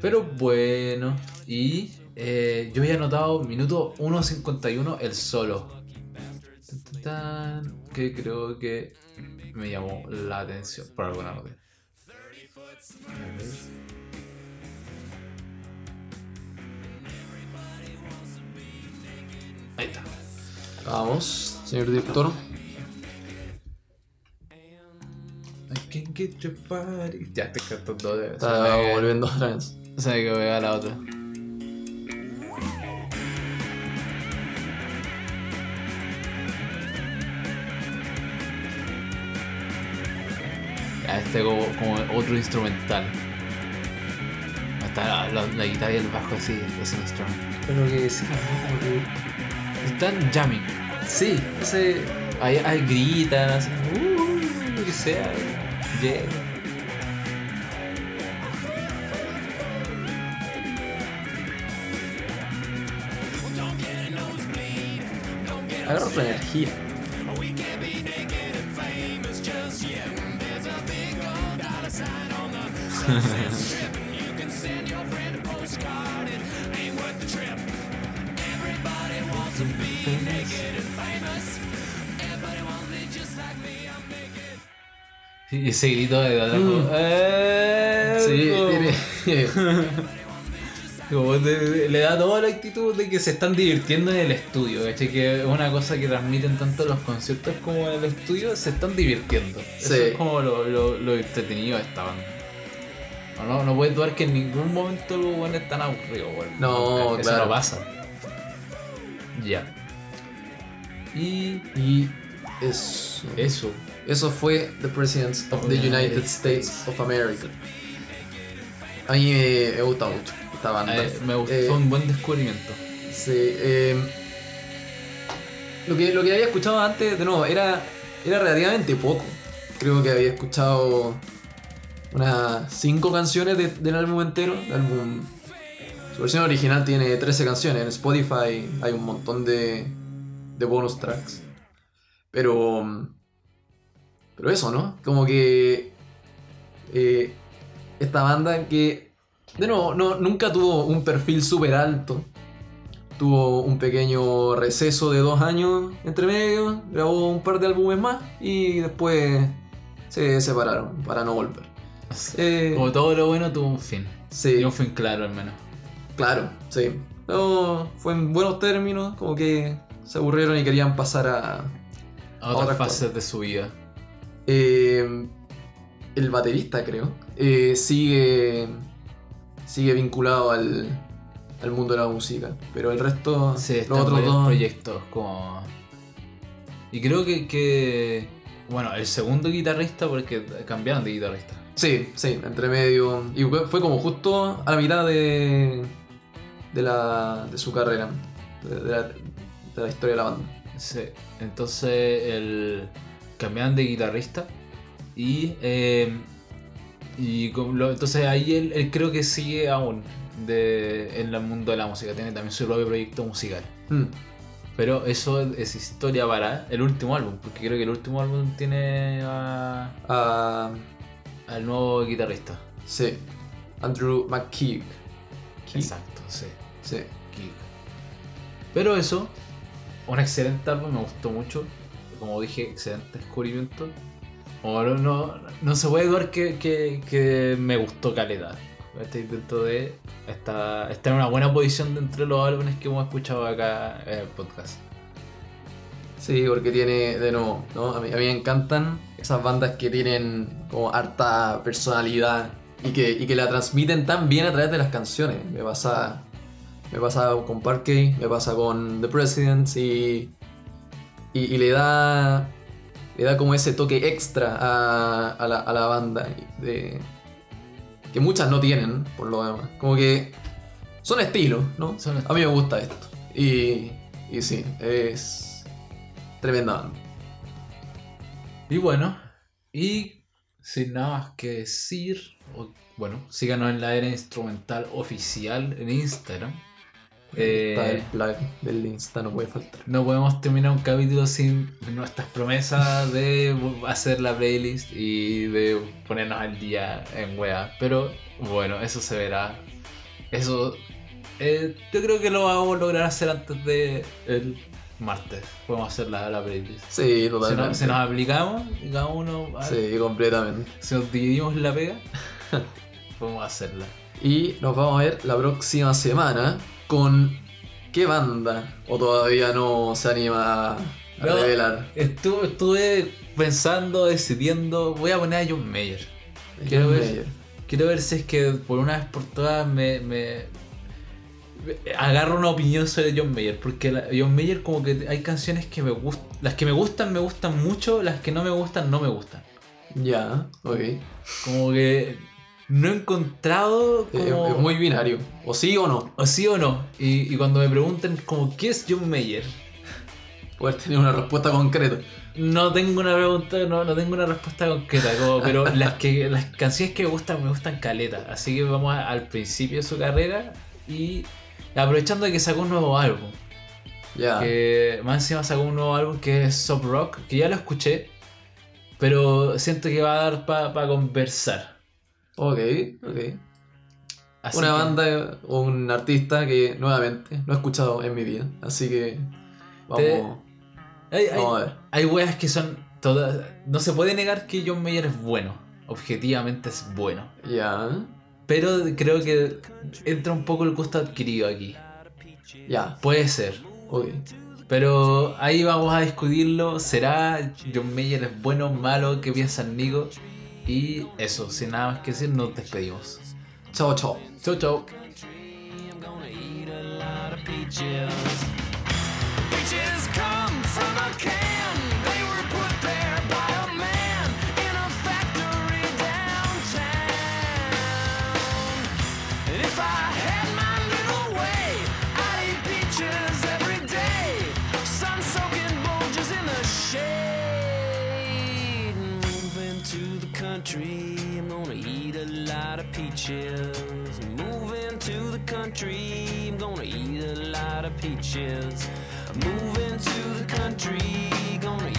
Speaker 2: Pero bueno, y eh, yo había anotado minuto 1.51 el solo. Que creo que me llamó la atención por alguna razón. Ahí está.
Speaker 3: Vamos, señor director.
Speaker 2: I can get your body. Ya estoy cantando de
Speaker 3: Está volviendo otra vez.
Speaker 2: Sabe que voy a la otra. Ya, este como, como otro instrumental. Está la, la- la guitarra y el bajo así, ese instrumento.
Speaker 3: Pero que sí, ¿no? Como que-
Speaker 2: están jamming.
Speaker 3: Sí, ese,
Speaker 2: ahí, ahí gritan, así, uh, lo que sea, yeah.
Speaker 3: Agarra energía.
Speaker 2: Y ese grito de atrás,
Speaker 3: Mm.
Speaker 2: "Eh",
Speaker 3: Sí, tiene.
Speaker 2: como de- le da toda la actitud de que se están divirtiendo en el estudio, ¿cachai? Que es una cosa que transmiten tanto los conciertos como en el estudio, se están divirtiendo. Eso es como lo, lo, lo entretenido de esta banda. No, no, no puedes dudar que en ningún momento los buenos están aburridos, weón.
Speaker 3: No,
Speaker 2: Nunca. Eso
Speaker 3: claro.
Speaker 2: no pasa. Ya. Y
Speaker 3: Y eso.
Speaker 2: eso.
Speaker 3: Eso fue The Presidents of the
Speaker 2: United
Speaker 3: States of America. A mí me, me gusta mucho esta banda.
Speaker 2: Eh, me gustó
Speaker 3: Eh,
Speaker 2: un buen descubrimiento.
Speaker 3: Sí, eh, lo, que, lo que había escuchado antes, de nuevo, era, era relativamente poco. Creo que había escuchado unas 5 canciones de- del álbum entero. El álbum, su versión original tiene 13 canciones. En Spotify hay un montón de, de bonus tracks. Pero. Pero eso, ¿no? Como que. eh, esta banda que. De nuevo, no, nunca tuvo un perfil súper alto. Tuvo un pequeño receso de dos años entre medio. Grabó un par de álbumes más. Y después se separaron para no volver. Eh,
Speaker 2: Como todo lo bueno tuvo un fin.
Speaker 3: sí,
Speaker 2: Y un fin claro al menos.
Speaker 3: claro, sí. Pero fue en buenos términos. Como que se aburrieron y querían pasar a,
Speaker 2: A otras
Speaker 3: Otras
Speaker 2: fases de su vida.
Speaker 3: Eh, el baterista, creo, eh, sigue, sigue vinculado al, al mundo de la música. Pero el resto,
Speaker 2: Sí,
Speaker 3: los otros dos.
Speaker 2: proyectos como... Y creo que, que... Bueno, el segundo guitarrista, porque cambiaron de guitarrista.
Speaker 3: Sí, sí, entre medio. Y fue fue como justo a la mitad de, de, la, de su carrera, de, de la, de la historia de la banda.
Speaker 2: Sí. Entonces el... cambiaron de guitarrista y... eh, y lo- entonces ahí él, él creo que sigue aún de, en el mundo de la música. Tiene también su propio proyecto musical.
Speaker 3: Mm,
Speaker 2: Pero eso es historia para el último álbum, porque creo que el último álbum tiene a-
Speaker 3: ah,
Speaker 2: al nuevo guitarrista.
Speaker 3: sí, Andrew McKeag.
Speaker 2: Exacto, sí.
Speaker 3: Sí.
Speaker 2: Pero eso, un excelente álbum, me gustó mucho. Como dije, excelente descubrimiento. No, no se puede dudar que, que, que me gustó calidad. Estoy dentro de. Está, está en una buena posición dentro de los álbumes que hemos escuchado acá en el podcast.
Speaker 3: Sí, porque tiene, de nuevo, ¿no? a, mí, a mí me encantan esas bandas que tienen como harta personalidad y que, y que la transmiten tan bien a través de las canciones. Me pasa, me pasa con Parquet, me pasa con The Presidents y, y, y le da le da como ese toque extra a, a la, a la banda de, que muchas no tienen, por lo demás. Como que son estilos, ¿no?
Speaker 2: Son
Speaker 3: A mí me gusta esto. Y, y sí, es tremenda banda.
Speaker 2: Y bueno, y sin nada más que decir, bueno, síganos en la era instrumental oficial en Instagram. Eh,
Speaker 3: Está el plug del Insta, no puede faltar.
Speaker 2: No podemos terminar un capítulo sin nuestras promesas de hacer la playlist y de ponernos al día en wea. Pero bueno, eso se verá. Eso eh, yo creo que lo vamos a lograr hacer antes de el martes. Podemos hacer la, la playlist.
Speaker 3: Sí,
Speaker 2: Si,
Speaker 3: totalmente.
Speaker 2: no- si nos aplicamos cada uno,
Speaker 3: Sí, completamente.
Speaker 2: si nos dividimos la pega, podemos hacerla.
Speaker 3: Y nos vamos a ver la próxima semana con qué banda. O todavía no se anima a
Speaker 2: No.
Speaker 3: revelar.
Speaker 2: Estuve, estuve pensando, decidiendo, voy a poner a John Mayer. Quiero
Speaker 3: John
Speaker 2: ver.
Speaker 3: Mayer.
Speaker 2: Quiero ver si es que por una vez por todas me, agarro una opinión sobre John Mayer. Porque la- John Mayer como que hay canciones que me gustan. Las que me gustan me gustan mucho, las que no me gustan no me gustan.
Speaker 3: Ya, ok.
Speaker 2: Como que no he encontrado
Speaker 3: Es-
Speaker 2: como...
Speaker 3: Es muy binario. O sí o no.
Speaker 2: O sí o no. Y, y cuando me preguntan como ¿qué es John Mayer?
Speaker 3: Poder tener una respuesta concreta.
Speaker 2: No tengo una pregunta, no, no tengo una respuesta concreta, como- pero las que las canciones que me gustan, me gustan caleta. Así que vamos a- al principio de su carrera y aprovechando de que sacó un nuevo álbum.
Speaker 3: Ya.
Speaker 2: Que más encima sacó un nuevo álbum que es Soft Rock, que ya lo escuché, pero siento que va a dar para conversar.
Speaker 3: Ok, ok.
Speaker 2: Así
Speaker 3: Una
Speaker 2: que-
Speaker 3: banda o un artista que nuevamente no he escuchado en mi vida. Así que vamos,
Speaker 2: Hay, hay,
Speaker 3: vamos a ver.
Speaker 2: hay weas que son todas. No se puede negar que John Mayer es bueno. Objetivamente es bueno.
Speaker 3: Ya,
Speaker 2: Pero creo que entra un poco el gusto adquirido aquí.
Speaker 3: ya,
Speaker 2: Puede ser.
Speaker 3: ok.
Speaker 2: Pero ahí vamos a discutirlo. ¿Será John Mayer es bueno, malo? ¿Qué piensa el Nico? Y eso, sin nada más que decir, nos despedimos.
Speaker 3: Chao, chao.
Speaker 1: Lot of peaches. Peaches come from a can. Peaches. Moving to the country, I'm gonna eat a lot of peaches. Moving to the country, gonna